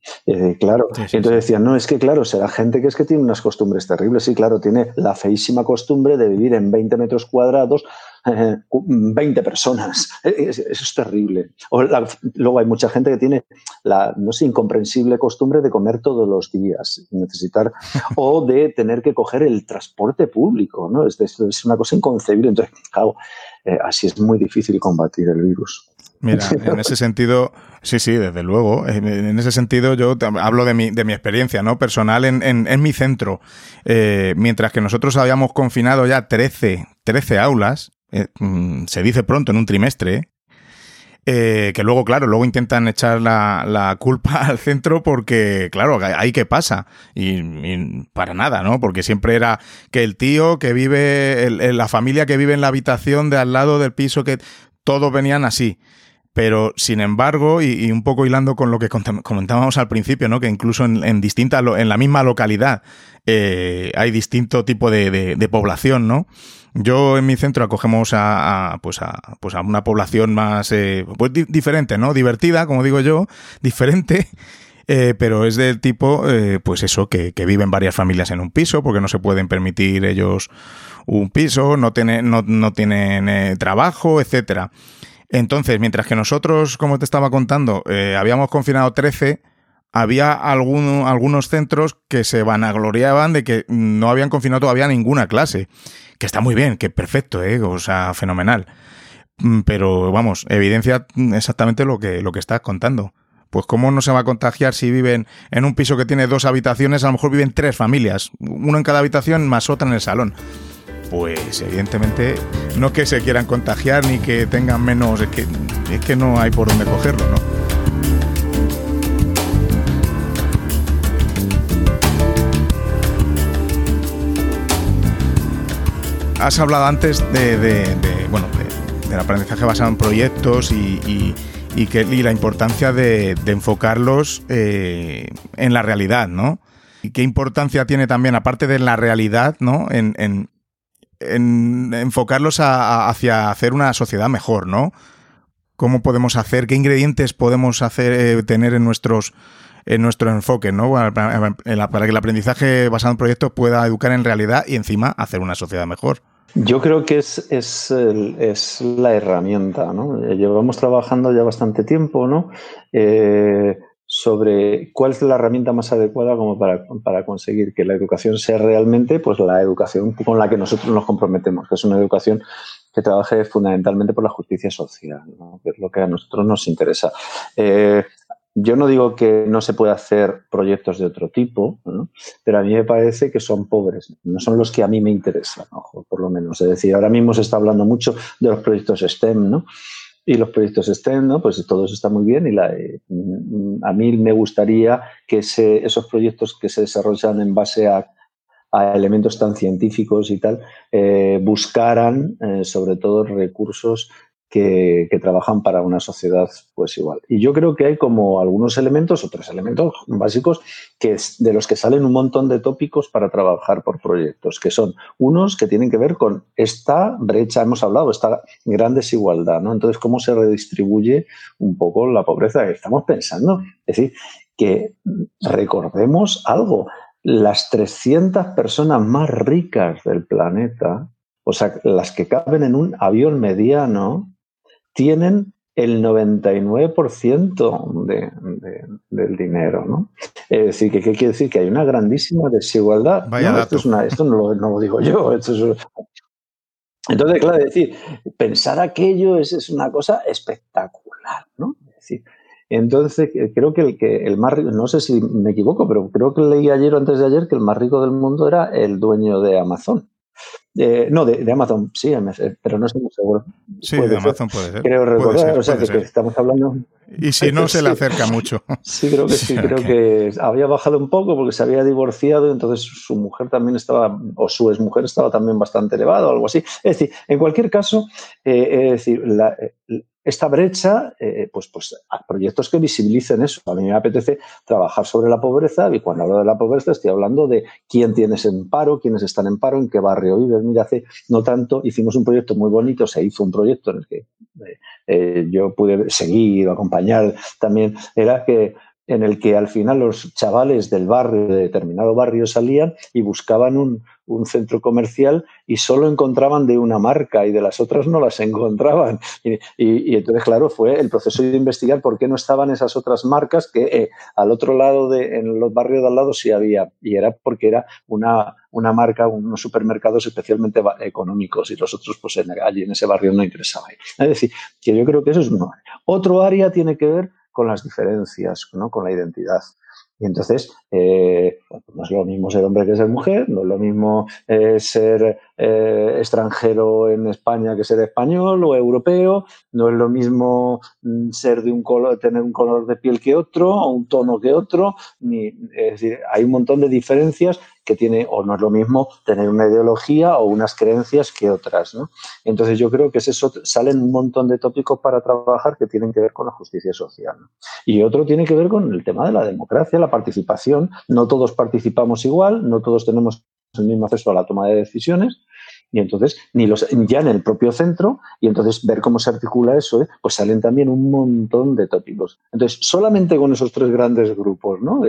claro, entonces decían, no, es que claro, será gente que es que tiene unas costumbres terribles. Sí, claro, tiene la feísima costumbre de vivir en 20 metros cuadrados 20 personas. Eso es terrible. luego hay mucha gente que tiene la, no sé, incomprensible costumbre de comer todos los días, necesitar, o de tener que coger el transporte público, ¿no? Es, es una cosa inconcebible. Entonces, claro, eh, así es muy difícil combatir el virus. Mira, en ese sentido, sí, sí, desde luego. En ese sentido, yo hablo de mi, de mi experiencia ¿no? personal en, en, mi centro. Eh, mientras que nosotros habíamos confinado ya 13, 13 aulas, eh, mm, se dice pronto en un trimestre, eh, que luego, claro, luego intentan echar la, culpa al centro porque, claro, ahí qué pasa. Y, para nada, ¿no? Porque siempre era que el tío que vive, la familia que vive en la habitación de al lado del piso, que todos venían así. Pero, sin embargo, y, un poco hilando con lo que comentábamos al principio, ¿no? Que incluso en, distintas, en la misma localidad, eh, hay distinto tipo de, población, ¿no? Yo en mi centro acogemos a, pues a, pues a una población más eh, pues diferente, ¿no? Divertida, como digo yo, diferente. Eh, pero es del tipo, pues eso, que, que, viven varias familias en un piso, porque no se pueden permitir ellos un piso, no, tienen, no, no tienen trabajo, etcétera. Entonces, mientras que nosotros, como te estaba contando, eh, habíamos confinado 13, había algunos centros que se vanagloriaban de que no habían confinado todavía ninguna clase. Que está muy bien, que perfecto, ¿eh? o sea, fenomenal. Mm, pero vamos, evidencia exactamente lo que, lo que estás contando. Pues cómo no se va a contagiar si viven en un piso que tiene dos habitaciones, a lo mejor viven tres familias, uno en cada habitación más otra en el salón pues evidentemente no que se quieran contagiar ni que tengan menos, es que, es que no hay por dónde cogerlo, ¿no? Has hablado antes de, bueno, del aprendizaje basado en proyectos y, que, la importancia de, enfocarlos eh, en la realidad, ¿no? ¿Y qué importancia tiene también, aparte de la realidad, ¿no? En, en enfocarlos hacia hacer una sociedad mejor, ¿no? ¿Cómo podemos hacer, qué ingredientes podemos hacer, eh, tener en nuestros en nuestro enfoque, ¿no? Para, que el aprendizaje basado en proyectos pueda educar en realidad y encima hacer una sociedad mejor. Yo creo que es, es, es la herramienta, ¿no? Llevamos trabajando ya bastante tiempo, ¿no? Eh, sobre cuál es la herramienta más adecuada como para, para, conseguir que la educación sea realmente pues la educación con la que nosotros nos comprometemos, que es una educación que trabaje fundamentalmente por la justicia social, ¿no? que es lo que a nosotros nos interesa. Eh, yo no digo que no se pueda hacer proyectos de otro tipo, pero a mí me parece que son pobres, no son los que a mí me interesan, por lo menos. Es decir, ahora mismo se está hablando mucho de los proyectos STEM, ¿no? Y los proyectos STEM, ¿no? Pues todo está muy bien y la, eh, a mí me gustaría que esos proyectos que se desarrollan en base a, elementos tan científicos y tal, eh, buscaran eh, sobre todo recursos que, trabajan para una sociedad pues igual. Y yo creo que hay como algunos elementos, otros elementos básicos, que de los que salen un montón de tópicos para trabajar por proyectos, que son unos que tienen que ver con esta brecha, hemos hablado, esta gran desigualdad, ¿no? Entonces, ¿cómo se redistribuye un poco la pobreza? Estamos pensando, es decir, que recordemos algo, las 300 personas más ricas del planeta, o sea, las que caben en un avión mediano, tienen el 99% de, del dinero, ¿no? Es decir, ¿qué quiere decir? Que hay una grandísima desigualdad. Esto, no, lo, digo yo. Entonces, claro, es decir, pensar aquello es, una cosa espectacular, ¿no? Es decir, entonces, creo que el, que el más rico, no sé si me equivoco, pero creo que leí ayer o antes de ayer que el más rico del mundo era el dueño de Amazon. Eh, no, de, Amazon, sí, pero no estoy muy seguro. Sí, de Amazon puede ser. Creo recordar, o sea, que, estamos hablando. Y si no, se le acerca mucho. Sí, creo que sí, creo que había bajado un poco porque se había divorciado, entonces su mujer también estaba, o su exmujer estaba también bastante elevado, o algo así. Es decir, en cualquier caso, eh, es decir, la, esta brecha, eh, pues, pues proyectos que visibilicen eso. A mí me apetece trabajar sobre la pobreza y cuando hablo de la pobreza estoy hablando de quién tienes en paro, quiénes están en paro, en qué barrio vives. Mira, hace no tanto hicimos un proyecto muy bonito, se hizo un proyecto en el que eh, yo pude seguir, acompañar también, era que en el que al final los chavales del barrio, de determinado barrio, salían y buscaban un, un, centro comercial y solo encontraban de una marca y de las otras no las encontraban. Y, entonces, claro, fue el proceso de investigar por qué no estaban esas otras marcas que eh, al otro lado, de, en los barrios de al lado sí había. Y era porque era una, una marca, unos supermercados especialmente económicos y los otros, pues allí en ese barrio no interesaba. Es decir, que yo creo que eso es uno. Otro área tiene que ver con las diferencias, ¿no? con la identidad. Entonces, eh, no es lo mismo ser hombre que ser mujer, no es lo mismo eh, ser eh, extranjero en España que ser español o europeo, no es lo mismo mm, ser de un color, tener un color de piel que otro, o un tono que otro, ni, es decir, hay un montón de diferencias que tiene, o no es lo mismo tener una ideología o unas creencias que otras, ¿no? Entonces yo creo que es eso, salen un montón de tópicos para trabajar que tienen que ver con la justicia social. Y otro tiene que ver con el tema de la democracia, la participación. No todos participamos igual, no todos tenemos el mismo acceso a la toma de decisiones, y entonces, ni los, ya en el propio centro, y entonces ver cómo se articula eso, ¿eh? pues salen también un montón de tópicos. Entonces, solamente con esos tres grandes grupos, ¿no?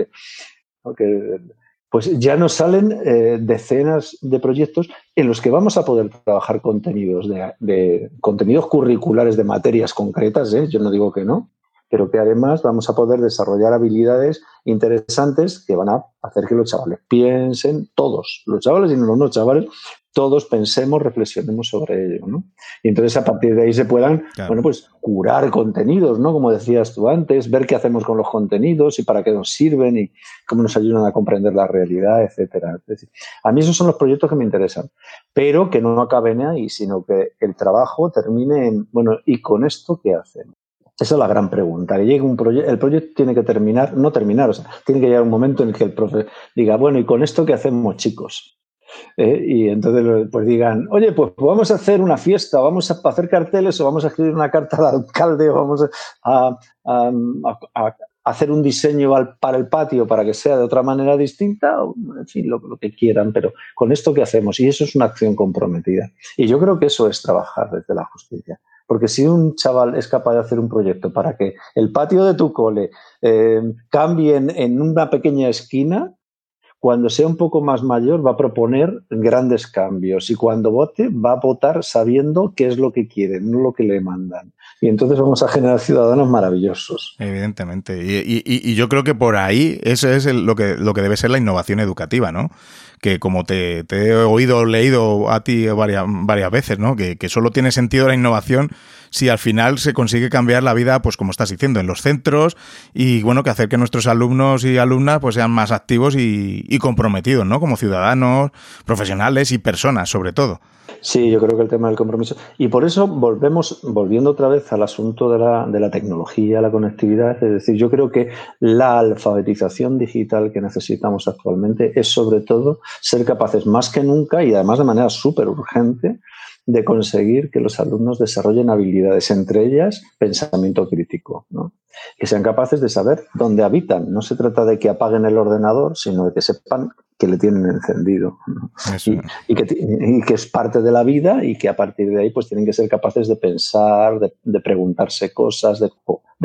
Pues ya nos salen eh, decenas de proyectos en los que vamos a poder trabajar contenidos, de, contenidos curriculares de materias concretas, ¿eh? yo no digo que no, pero que además vamos a poder desarrollar habilidades interesantes que van a hacer que los chavales piensen, todos, los chavales y no los chavales, todos pensemos, reflexionemos sobre ello, ¿no? Y entonces a partir de ahí se puedan, bueno, pues curar contenidos, ¿no? Como decías tú antes, ver qué hacemos con los contenidos y para qué nos sirven y cómo nos ayudan a comprender la realidad, etcétera. a mí esos son los proyectos que me interesan, pero que no acaben ahí, sino que el trabajo termine en, bueno, ¿y con esto qué hacemos? Esa es la gran pregunta. Que llegue un proyecto, el proyecto tiene que terminar, no terminar, o sea, tiene que llegar un momento en el que el profe diga, bueno, ¿y con esto qué hacemos, chicos? Eh, y entonces pues digan, oye, pues vamos a hacer una fiesta, vamos a hacer carteles o vamos a escribir una carta al alcalde o vamos a, hacer un diseño para el patio para que sea de otra manera distinta, o, en fin, lo, que quieran, pero con esto que hacemos, y eso es una acción comprometida. Y yo creo que eso es trabajar desde la justicia. Porque si un chaval es capaz de hacer un proyecto para que el patio de tu cole eh, cambie en, una pequeña esquina, cuando sea un poco más mayor va a proponer grandes cambios y cuando vote va a votar sabiendo qué es lo que quiere, no lo que le mandan. Y entonces vamos a generar ciudadanos maravillosos. Evidentemente. Y, yo creo que por ahí eso es lo, que, lo que debe ser la innovación educativa, ¿no? que como te, he oído, leído a ti varias, varias veces, ¿no? Que, solo tiene sentido la innovación si al final se consigue cambiar la vida, pues como estás diciendo, en los centros y bueno, que hacer que nuestros alumnos y alumnas pues sean más activos y, comprometidos, ¿no? Como ciudadanos, profesionales y personas, sobre todo. Sí, yo creo que el tema del compromiso. Y por eso volvemos, volviendo otra vez al asunto de la, de la tecnología, la conectividad, es decir, yo creo que la alfabetización digital que necesitamos actualmente es sobre todo ser capaces más que nunca y además de manera súper urgente de conseguir que los alumnos desarrollen habilidades, entre ellas pensamiento crítico, ¿no? que sean capaces de saber dónde habitan. No se trata de que apaguen el ordenador, sino de que sepan que le tienen encendido y, que, es parte de la vida y que a partir de ahí pues tienen que ser capaces de pensar, de, preguntarse cosas, de,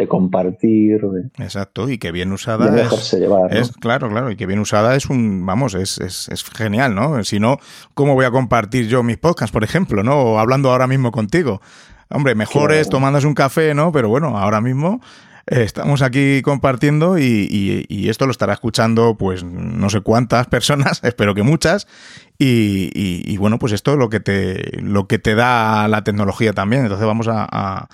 compartir. Exacto, y que bien usada es, llevar, es, claro, claro, y que bien usada es un, vamos, es, es, es, genial, ¿no? Si no, ¿cómo voy a compartir yo mis podcasts, por ejemplo, ¿no? O hablando ahora mismo contigo. Hombre, mejor es tomándose un café, ¿no? Pero bueno, ahora mismo estamos aquí compartiendo y, esto lo estará escuchando pues no sé cuántas personas, espero que muchas. Y, bueno, pues esto es lo que te, lo que te da la tecnología también. Entonces vamos a a,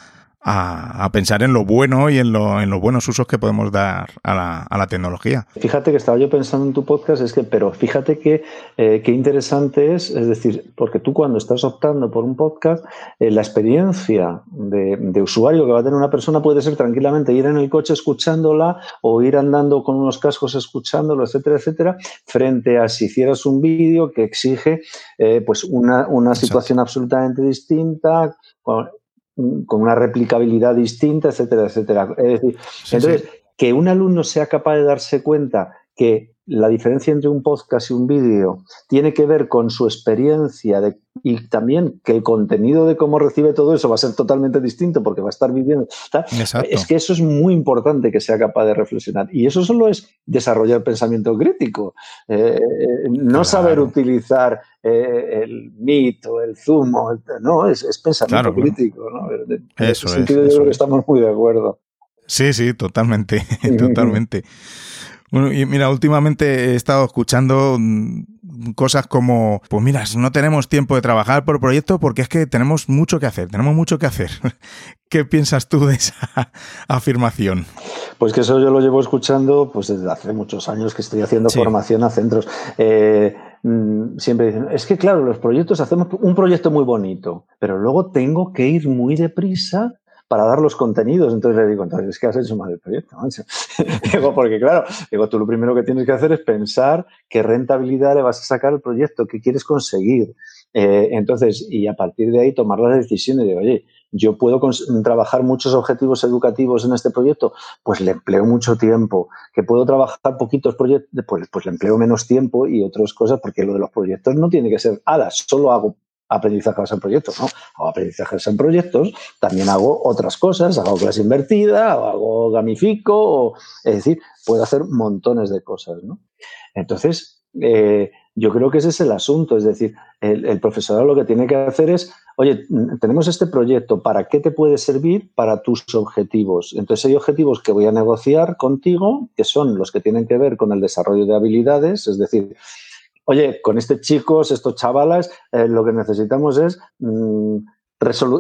pensar en lo bueno y en, lo, en los buenos usos que podemos dar a la, a la, tecnología. Fíjate que estaba yo pensando en tu podcast, es que, pero fíjate que eh, qué interesante es, es decir, porque tú cuando estás optando por un podcast, eh, la experiencia de, de, usuario que va a tener una persona puede ser tranquilamente ir en el coche escuchándola o ir andando con unos cascos escuchándolo, etcétera, etcétera, frente a si hicieras un vídeo que exige eh, pues una, una situación absolutamente distinta, con una replicabilidad distinta, etcétera, etcétera. Es decir, entonces, que un alumno sea capaz de darse cuenta que la diferencia entre un podcast y un vídeo tiene que ver con su experiencia de, y también que el contenido de cómo recibe todo eso va a ser totalmente distinto porque va a estar viviendo. Es que eso es muy importante que sea capaz de reflexionar. Y eso solo es desarrollar pensamiento crítico. Eh, no saber utilizar eh, el mito, el zumo, no, es, pensamiento crítico. ¿no? eso es, yo creo que estamos muy de acuerdo. Sí, sí, totalmente, totalmente. Bueno, y mira, últimamente he estado escuchando mm, cosas como, pues mira, no tenemos tiempo de trabajar por proyecto porque es que tenemos mucho que hacer, tenemos mucho que hacer. ¿Qué piensas tú de esa afirmación? Pues que eso yo lo llevo escuchando pues desde hace muchos años que estoy haciendo formación a centros. Eh, mm, siempre dicen, es que claro, los proyectos hacemos un proyecto muy bonito, pero luego tengo que ir muy deprisa para dar los contenidos. Entonces le digo, entonces es que has hecho mal el proyecto. digo, porque claro, digo, tú lo primero que tienes que hacer es pensar qué rentabilidad le vas a sacar al proyecto, qué quieres conseguir. Eh, entonces, y a partir de ahí tomar las decisiones de, oye, yo puedo trabajar muchos objetivos educativos en este proyecto, pues le empleo mucho tiempo. Que puedo trabajar poquitos proyectos, pues, pues le empleo menos tiempo y otras cosas, porque lo de los proyectos no tiene que ser, alas, solo hago aprendizajes en proyectos, ¿no? Hago aprendizajes en proyectos, también hago otras cosas, hago clase invertida, hago gamifico, es decir, puedo hacer montones de cosas, ¿no? Entonces, eh, yo creo que ese es el asunto, es decir, el, el profesor lo que tiene que hacer es, oye, tenemos este proyecto, ¿para qué te puede servir? Para tus objetivos. Entonces hay objetivos que voy a negociar contigo, que son los que tienen que ver con el desarrollo de habilidades, es decir, oye, con este chicos, estos chavalas, eh, lo que necesitamos es mm,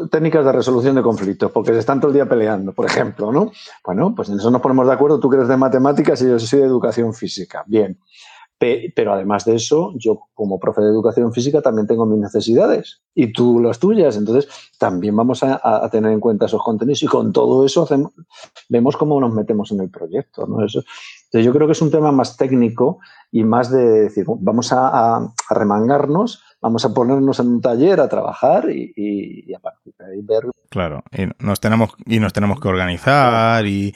técnicas de resolución de conflictos, porque se están todo el día peleando, por ejemplo, ¿no? Bueno, pues en eso nos ponemos de acuerdo, tú eres de matemáticas y yo soy de educación física. Bien. Pero además de eso, yo como profe de educación física también tengo mis necesidades y tú las tuyas. Entonces, también vamos a, tener en cuenta esos contenidos y con todo eso hacemos, vemos cómo nos metemos en el proyecto. ¿no? Entonces, yo creo que es un tema más técnico y más de decir, vamos a, remangarnos, vamos a ponernos en un taller a trabajar y, a partir de ver. Claro, y nos tenemos, y nos tenemos que organizar y,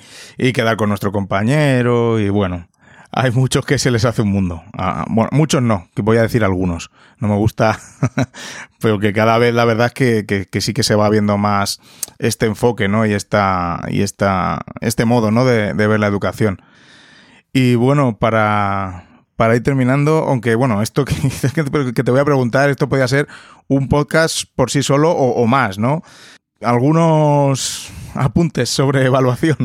quedar con nuestro compañero y bueno, hay muchos que se les hace un mundo. Ah, bueno, muchos no, que voy a decir algunos. No me gusta, pero que cada vez la verdad es que, sí que se va viendo más este enfoque, ¿no? Y esta, y esta, este modo, ¿no? De ver la educación. Y bueno, para, para ir terminando, aunque bueno, esto que, te voy a preguntar, esto podría ser un podcast por sí solo o, más, ¿no? Algunos apuntes sobre evaluación.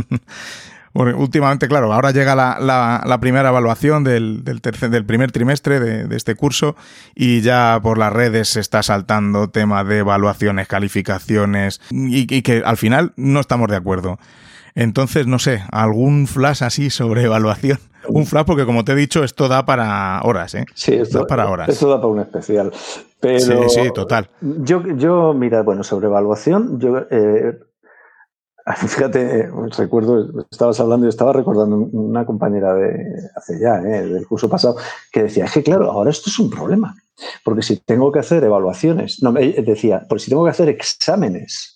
últimamente, claro, ahora llega la, primera evaluación del, tercer, del primer trimestre de, este curso y ya por las redes se está saltando tema de evaluaciones, calificaciones y que al final no estamos de acuerdo. Entonces, no sé, algún flash así sobre evaluación. Un flash porque, como te he dicho, esto da para horas, ¿eh? Sí, esto da para horas. Esto da para un especial. Pero sí, sí, total. Yo, yo mira, bueno, sobre evaluación, yo... Eh, fíjate, eh, recuerdo, estabas hablando y estaba recordando una compañera de hace ya, eh, del curso pasado, que decía, es que claro, ahora esto es un problema, porque si tengo que hacer evaluaciones, no, decía, porque si tengo que hacer exámenes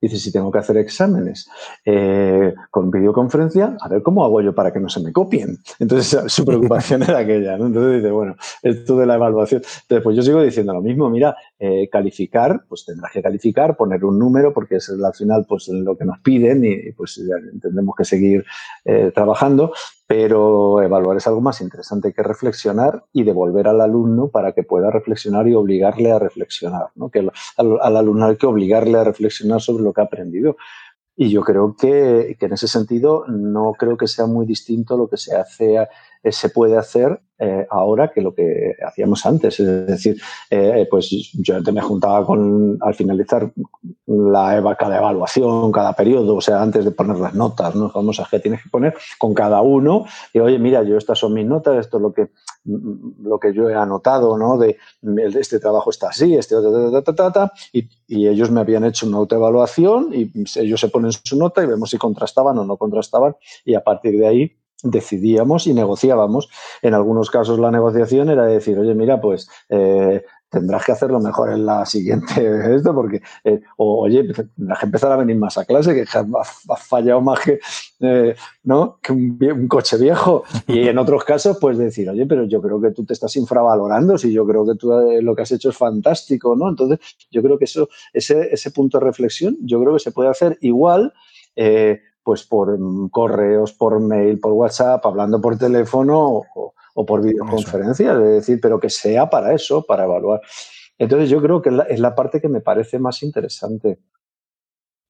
Dice, si tengo que hacer exámenes eh, con videoconferencia, a ver cómo hago yo para que no se me copien. Entonces, su preocupación era aquella. ¿no? Entonces dice, bueno, esto de la evaluación. Entonces, pues yo sigo diciendo lo mismo. Mira, eh, calificar, pues tendrás que calificar, poner un número, porque es al final pues lo que nos piden y, pues tendremos que seguir eh, trabajando pero evaluar es algo más interesante que reflexionar y devolver al alumno para que pueda reflexionar y obligarle a reflexionar, ¿no? que al, alumno hay que obligarle a reflexionar sobre lo que ha aprendido. Y yo creo que, que en ese sentido no creo que sea muy distinto lo que se hace se puede hacer eh, ahora que lo que hacíamos antes. Es decir, eh, pues yo antes me juntaba con, al finalizar la cada evaluación, cada periodo, o sea, antes de poner las notas, ¿no? famosas que tienes que poner con cada uno, y oye, mira, yo estas son mis notas, esto es lo que, lo que yo he anotado, ¿no? De este trabajo está así, este y, y ellos me habían hecho una autoevaluación y ellos se ponen su nota y vemos si contrastaban o no contrastaban, y a partir de ahí decidíamos y negociábamos. En algunos casos la negociación era decir, oye, mira, pues eh, tendrás que hacerlo mejor en la siguiente esto, porque, eh, oye, tendrás que empezar a venir más a clase, que has, fallado más que, eh, ¿no? que un, coche viejo. Y en otros casos, pues decir, oye, pero yo creo que tú te estás infravalorando, si yo creo que tú lo que has hecho es fantástico, ¿no? Entonces, yo creo que eso, ese, ese punto de reflexión, yo creo que se puede hacer igual pues por mm, correos, por mail, por WhatsApp, hablando por teléfono o, por videoconferencia, es decir, pero que sea para eso, para evaluar. Entonces yo creo que es la, parte que me parece más interesante.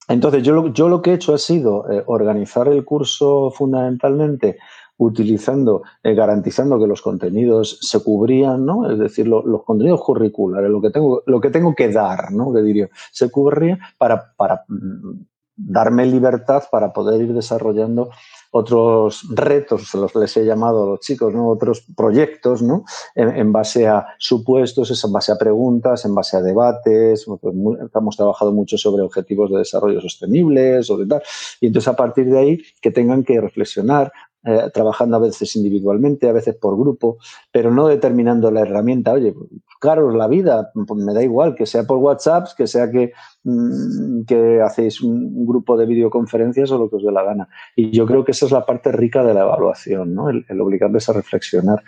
Entonces yo lo, yo lo que he hecho ha sido eh, organizar el curso fundamentalmente utilizando, eh, garantizando que los contenidos se cubrían, ¿no? Es decir, los contenidos curriculares, lo que tengo, lo que tengo que dar, ¿no? Que diría, se cubría para, para mm, darme libertad para poder ir desarrollando otros retos, los les he llamado a los chicos, ¿no? otros proyectos, ¿no? En, base a supuestos, en base a preguntas, en base a debates. Pues hemos trabajado mucho sobre objetivos de desarrollo sostenible, sobre tal. Y entonces a partir de ahí que tengan que reflexionar, eh, trabajando a veces individualmente, a veces por grupo, pero no determinando la herramienta. Oye, claro, la vida, pues me da igual, que sea por WhatsApp, que sea que, mm, que hacéis un, grupo de videoconferencias o lo que os dé la gana. Y yo creo que esa es la parte rica de la evaluación, ¿no? el, el obligarles a reflexionar.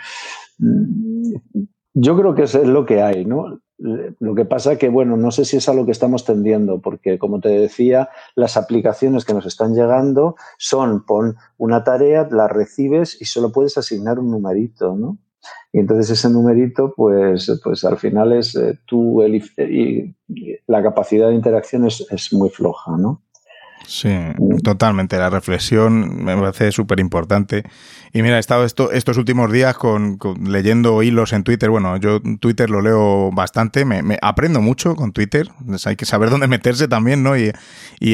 Mm, yo creo que eso es lo que hay, ¿no? Lo que pasa que, bueno, no sé si es a lo que estamos tendiendo, porque como te decía, las aplicaciones que nos están llegando son pon una tarea, la recibes y solo puedes asignar un numerito, ¿no? Y entonces ese numerito, pues, pues al final es eh, tú, y la capacidad de interacción es, es muy floja, ¿no? Sí, totalmente. La reflexión me parece súper importante. Y mira, he estado esto, estos últimos días con, leyendo hilos en Twitter. Bueno, yo Twitter lo leo bastante, me, aprendo mucho con Twitter. hay que saber dónde meterse también, ¿no? Y,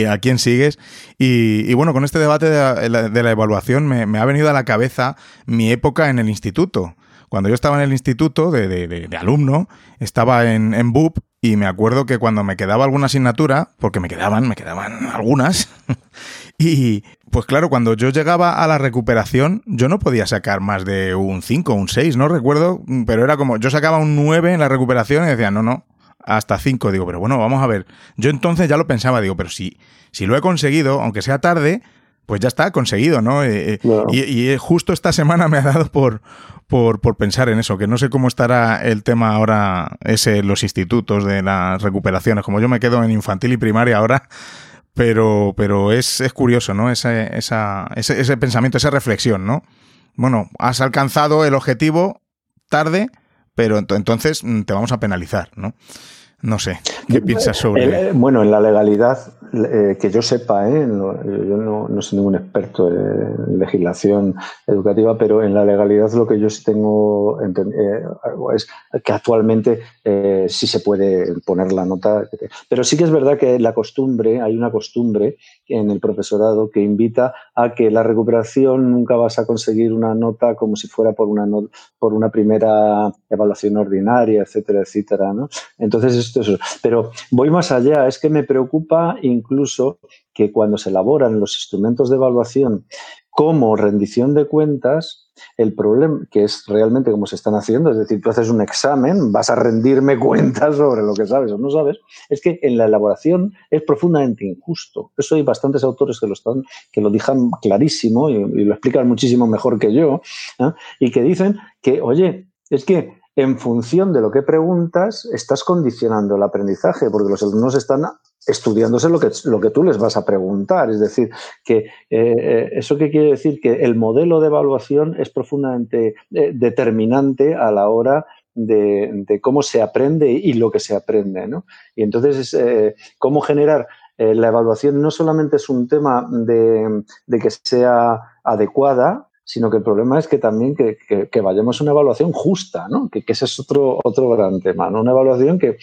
a quién sigues. Y, bueno, con este debate de la, evaluación me, me ha venido a la cabeza mi época en el instituto. Cuando yo estaba en el instituto de, de, de, alumno, estaba en, en BUP y me acuerdo que cuando me quedaba alguna asignatura, porque me quedaban, me quedaban algunas, y pues claro, cuando yo llegaba a la recuperación, yo no podía sacar más de un 5 o un 6, no recuerdo, pero era como, yo sacaba un 9 en la recuperación y decía, no, no, hasta 5. Digo, pero bueno, vamos a ver. Yo entonces ya lo pensaba, digo, pero si, si lo he conseguido, aunque sea tarde, pues ya está conseguido, ¿no? Eh, eh, y, y, justo esta semana me ha dado por, por, por, pensar en eso, que no sé cómo estará el tema ahora, ese, los institutos de las recuperaciones, como yo me quedo en infantil y primaria ahora, pero, pero es, es curioso, ¿no? Ese, esa, ese, ese pensamiento, esa reflexión, ¿no? bueno, has alcanzado el objetivo tarde, pero entonces mm, te vamos a penalizar, ¿no? No sé, ¿qué piensas sobre...? Eh, bueno, en la legalidad, eh, que yo sepa, ¿eh? yo no, soy ningún experto en legislación educativa, pero en la legalidad lo que yo sí tengo es que actualmente sí se puede poner la nota. Pero sí que es verdad que la costumbre, hay una costumbre en el profesorado que invita a que la recuperación nunca vas a conseguir una nota como si fuera por una, por una primera evaluación ordinaria, etcétera, etcétera. ¿no? Entonces, esto es. Pero voy más allá, es que me preocupa incluso que cuando se elaboran los instrumentos de evaluación como rendición de cuentas, el problema, que es realmente como se están haciendo, es decir, tú haces un examen, vas a rendirme cuentas sobre lo que sabes o no sabes, es que en la elaboración es profundamente injusto. Eso hay bastantes autores que lo, están, que lo dejan clarísimo y, lo explican muchísimo mejor que yo, y que dicen que, oye, es que en función de lo que preguntas, estás condicionando el aprendizaje, porque los alumnos están estudiándose lo que, lo que tú les vas a preguntar. Es decir, que eh, eh, eso que quiere decir que el modelo de evaluación es profundamente eh, determinante a la hora de, cómo se aprende y lo que se aprende. ¿no? Y entonces, cómo generar la evaluación no solamente es un tema de, de que sea adecuada, sino que el problema es que también que, vayamos a una evaluación justa, ¿no? Que, ese es otro, otro gran tema, ¿no? Una evaluación que,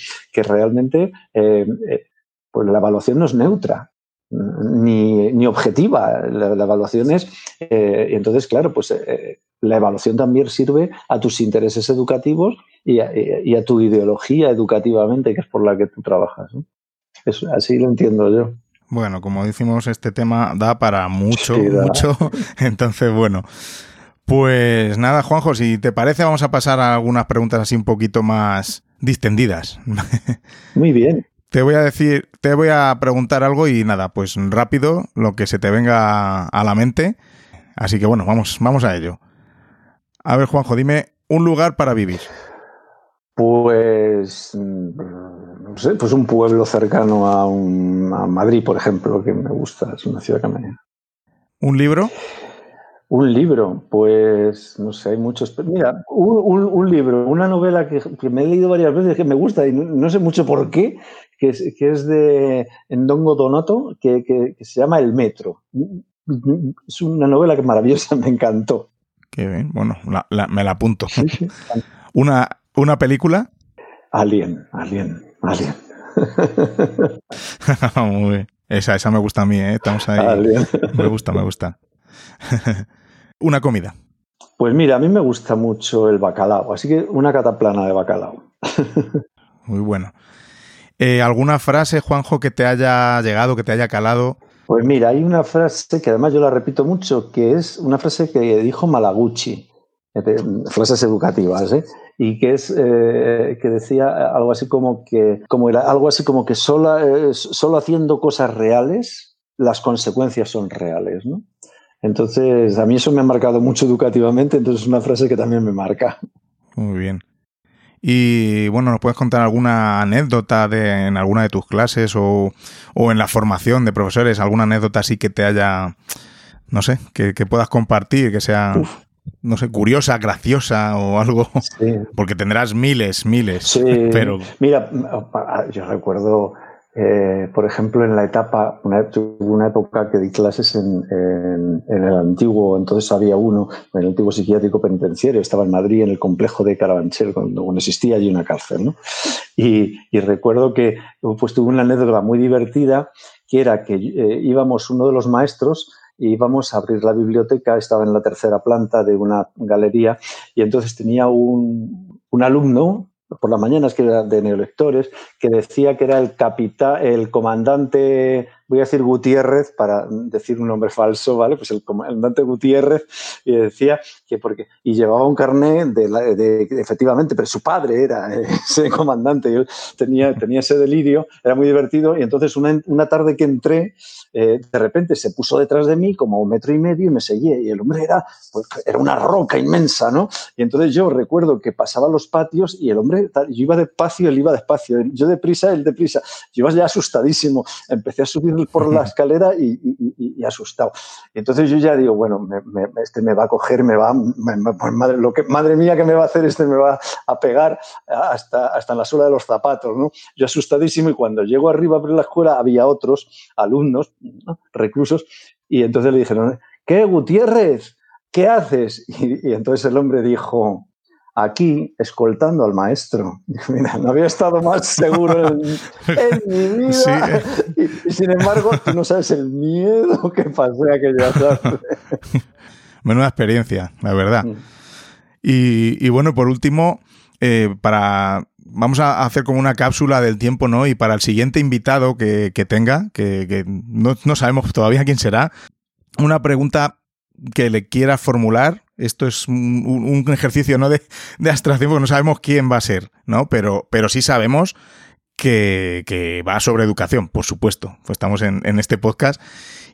realmente, pues la evaluación no es neutra, ni, objetiva. La, evaluación es, eh, y entonces, claro, pues la evaluación también sirve a tus intereses educativos y a, tu ideología educativamente, que es por la que tú trabajas. así lo entiendo yo. Bueno, como decimos, este tema da para mucho, mucho. Entonces, bueno. Pues nada, Juanjo, si te parece, vamos a pasar a algunas preguntas así un poquito más distendidas. Muy bien. Te voy a decir, te voy a preguntar algo y nada, pues rápido, lo que se te venga a la mente. Así que bueno, vamos, vamos a ello. A ver, Juanjo, dime un lugar para vivir. Pues, mm, no sé, pues un pueblo cercano a, Madrid, por ejemplo, que me gusta, es una ciudad que me... ¿Un libro? Un libro, pues no sé, hay muchos. Mira, un, libro, una novela que, me he leído varias veces que me gusta y no, sé mucho por qué, que es, que es de Ndongo Donoto, que, que, se llama El Metro. Es una novela que maravillosa, me encantó. Qué bien, bueno, me la apunto. Una, ¿Una película? Alien, Alien, Alien. Muy bien. Esa, esa me gusta a mí, ¿eh? Estamos ahí. Alien. Me gusta, me gusta. una comida. Pues mira, a mí me gusta mucho el bacalao, así que una cataplana de bacalao. Muy bueno. Eh, ¿Alguna frase, Juanjo, que te haya llegado, que te haya calado? Pues mira, hay una frase que además yo la repito mucho, que es una frase que dijo Malaguchi, frases educativas, ¿eh? y que es eh, que decía algo así como que como era algo así como que solo, eh, solo haciendo cosas reales las consecuencias son reales, ¿no? Entonces, a mí eso me ha marcado mucho educativamente, entonces es una frase que también me marca. Muy bien. Y bueno, ¿nos puedes contar alguna anécdota de, en alguna de tus clases o, o en la formación de profesores? ¿Alguna anécdota así que te haya, no sé, que, puedas compartir, que sea no sé, curiosa, graciosa o algo. Porque tendrás miles, miles. Sí. Pero... Mira, yo recuerdo, eh, por ejemplo, en la etapa, una, una época que di clases en, en, el antiguo, entonces había uno, en el antiguo psiquiátrico penitenciario, estaba en Madrid, en el complejo de Carabanchel, cuando, existía allí una cárcel, ¿no? Y, y, recuerdo que pues tuve una anécdota muy divertida, que era que eh, íbamos, uno de los maestros, íbamos a abrir la biblioteca, estaba en la tercera planta de una galería y entonces tenía un, un alumno por las mañanas que era de neolectores que decía que era el capitán, el comandante voy a decir Gutiérrez para decir un nombre falso, ¿vale? Pues el comandante Gutiérrez y decía que porque y llevaba un carnet de, efectivamente, pero su padre era ese comandante, yo tenía, tenía ese delirio, era muy divertido y entonces una, una tarde que entré, eh, de repente se puso detrás de mí como un metro y medio y me seguía y el hombre era, pues, era una roca inmensa, ¿no? Y entonces yo recuerdo que pasaba los patios y el hombre, yo iba despacio, él iba despacio, yo deprisa, él deprisa, yo iba ya asustadísimo, empecé a subir por la escalera y, asustado. entonces yo ya digo, bueno, este me va a coger, me va, pues madre, lo que, madre mía, ¿qué me va a hacer? Este me va a pegar hasta, hasta en la suela de los zapatos, ¿no? Yo asustadísimo y cuando llego arriba por la escuela había otros alumnos, reclusos, y entonces le dijeron, ¿qué, Gutiérrez? ¿Qué haces? y entonces el hombre dijo, aquí escoltando al maestro. Mira, no había estado más seguro en, mi vida. Y, sin embargo, tú no sabes el miedo que pasé aquella tarde. Menuda experiencia, la verdad. Mm. Y, bueno, por último, eh, para vamos a hacer como una cápsula del tiempo, ¿no? Y para el siguiente invitado que, tenga, que, no, no, sabemos todavía quién será, una pregunta que le quiera formular esto es un, ejercicio ¿no? de, abstracción porque no sabemos quién va a ser, ¿no? Pero, pero sí sabemos que, va sobre educación, por supuesto. Pues estamos en, este podcast.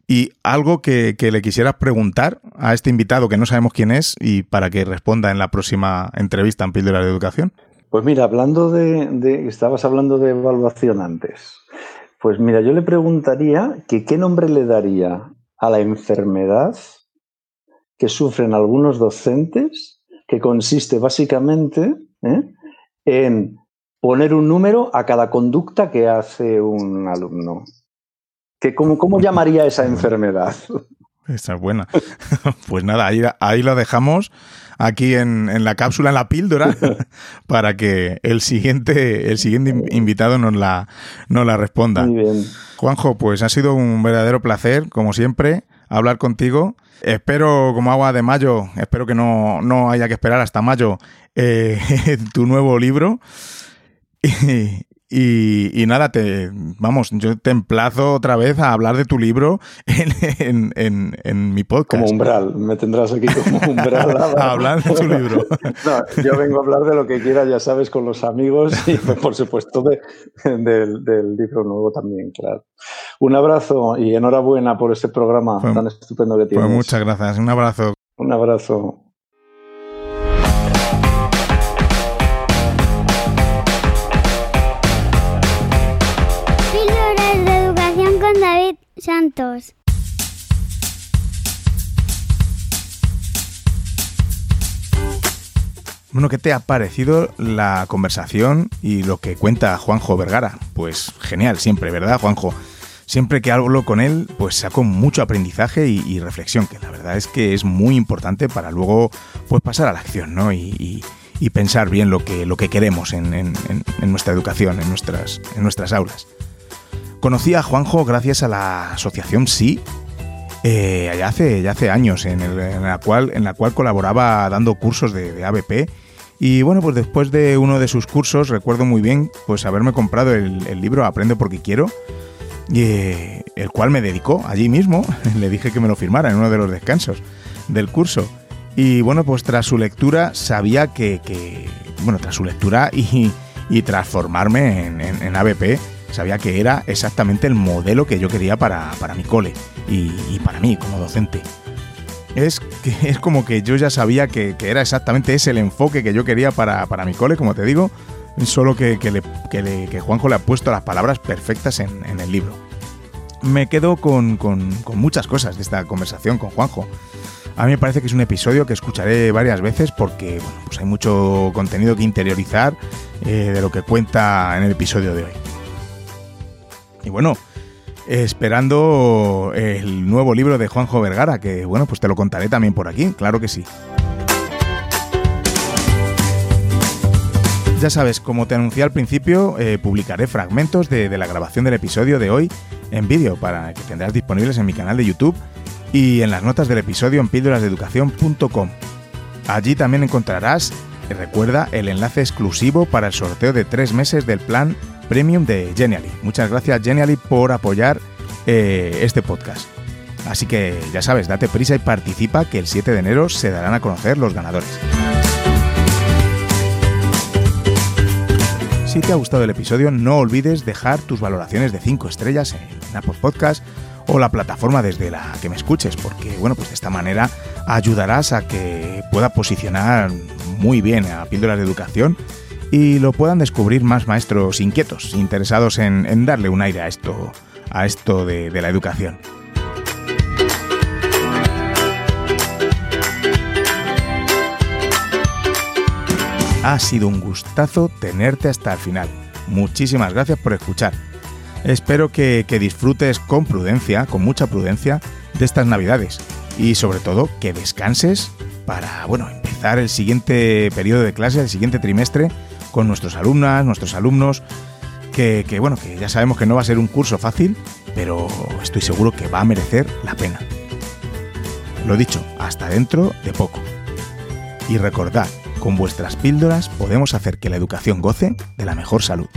Y algo que, le quisiera preguntar a este invitado que no sabemos quién es y para que responda en la próxima entrevista en Píldora de Educación. Pues mira, hablando de, de, estabas hablando de evaluación antes. Pues mira, yo le preguntaría que qué nombre le daría a la enfermedad que sufren algunos docentes, que consiste básicamente ¿eh? en poner un número a cada conducta que hace un alumno. Que cómo, ¿Cómo llamaría esa enfermedad? Esa es buena. Pues nada, ahí, ahí lo dejamos aquí en, la cápsula, en la píldora, para que el siguiente, el siguiente invitado nos la, nos la responda. Muy bien. Juanjo, pues ha sido un verdadero placer, como siempre, hablar contigo. Espero, como agua de mayo, espero que no, no haya que esperar hasta mayo eh, tu nuevo libro. Nada, te vamos, yo te emplazo otra vez a hablar de tu libro en, mi podcast. Como umbral, me tendrás aquí como umbral. a hablar de tu libro. no, yo vengo a hablar de lo que quiera, ya sabes, con los amigos y por supuesto del, libro nuevo también, claro. Un abrazo y enhorabuena por este programa tan estupendo que tienes. Pues muchas gracias, un abrazo. Un abrazo. Santos. Bueno, ¿qué te ha parecido la conversación y lo que cuenta Juanjo Vergara? Pues genial, siempre, ¿verdad, Juanjo? Siempre que hablo con él, pues saco mucho aprendizaje y, reflexión, que la verdad es que es muy importante para luego pues, pasar a la acción, ¿no? Y, pensar bien lo que, lo que queremos en, en, nuestra educación, en nuestras, en nuestras aulas. Conocí a Juanjo gracias a la asociación Sí, eh, ya, hace, ya hace años, en, la cual, en la cual colaboraba dando cursos de, ABP. Y bueno, pues después de uno de sus cursos, recuerdo muy bien pues haberme comprado el, libro Aprende porque quiero, eh, el cual me dedicó allí mismo. Le dije que me lo firmara en uno de los descansos del curso. Y bueno, pues tras su lectura sabía que, bueno, tras su lectura y, y transformarme en, en, en ABP, sabía que era exactamente el modelo que yo quería para, mi cole y, para mí como docente. Es, que, es como que yo ya sabía que, era exactamente ese el enfoque que yo quería para, mi cole, como te digo, solo que, le, Juanjo le ha puesto las palabras perfectas en, el libro. Me quedo con, muchas cosas de esta conversación con Juanjo. A mí me parece que es un episodio que escucharé varias veces porque pues hay mucho contenido que interiorizar eh, de lo que cuenta en el episodio de hoy. Y bueno, esperando el nuevo libro de Juanjo Vergara, que bueno, pues te lo contaré también por aquí, claro que sí. Ya sabes, como te anuncié al principio, eh, publicaré fragmentos de, la grabación del episodio de hoy en vídeo para que tendrás disponibles en mi canal de YouTube y en las notas del episodio en píldorasdeeducación.com. Allí también encontrarás, recuerda, el enlace exclusivo para el sorteo de tres meses del plan Premium de Genially. Muchas gracias Genially por apoyar eh, este podcast. Así que ya sabes, date prisa y participa que el 7 de enero se darán a conocer los ganadores. Si te ha gustado el episodio, no olvides dejar tus valoraciones de 5 estrellas en Apple Podcast o la plataforma desde la que me escuches, porque bueno, pues de esta manera ayudarás a que pueda posicionar muy bien a Píldoras de Educación y lo puedan descubrir más maestros inquietos, interesados en, darle un aire a esto, a esto de, la educación. Ha sido un gustazo tenerte hasta el final. Muchísimas gracias por escuchar. Espero que, disfrutes con prudencia, con mucha prudencia, de estas navidades. Y sobre todo que descanses para, bueno, empezar el siguiente periodo de clase, el siguiente trimestre, con nuestros alumnas, nuestros alumnos, que, que, bueno, que ya sabemos que no va a ser un curso fácil, pero estoy seguro que va a merecer la pena. Lo dicho, hasta dentro de poco. Y recordad, con vuestras píldoras podemos hacer que la educación goce de la mejor salud.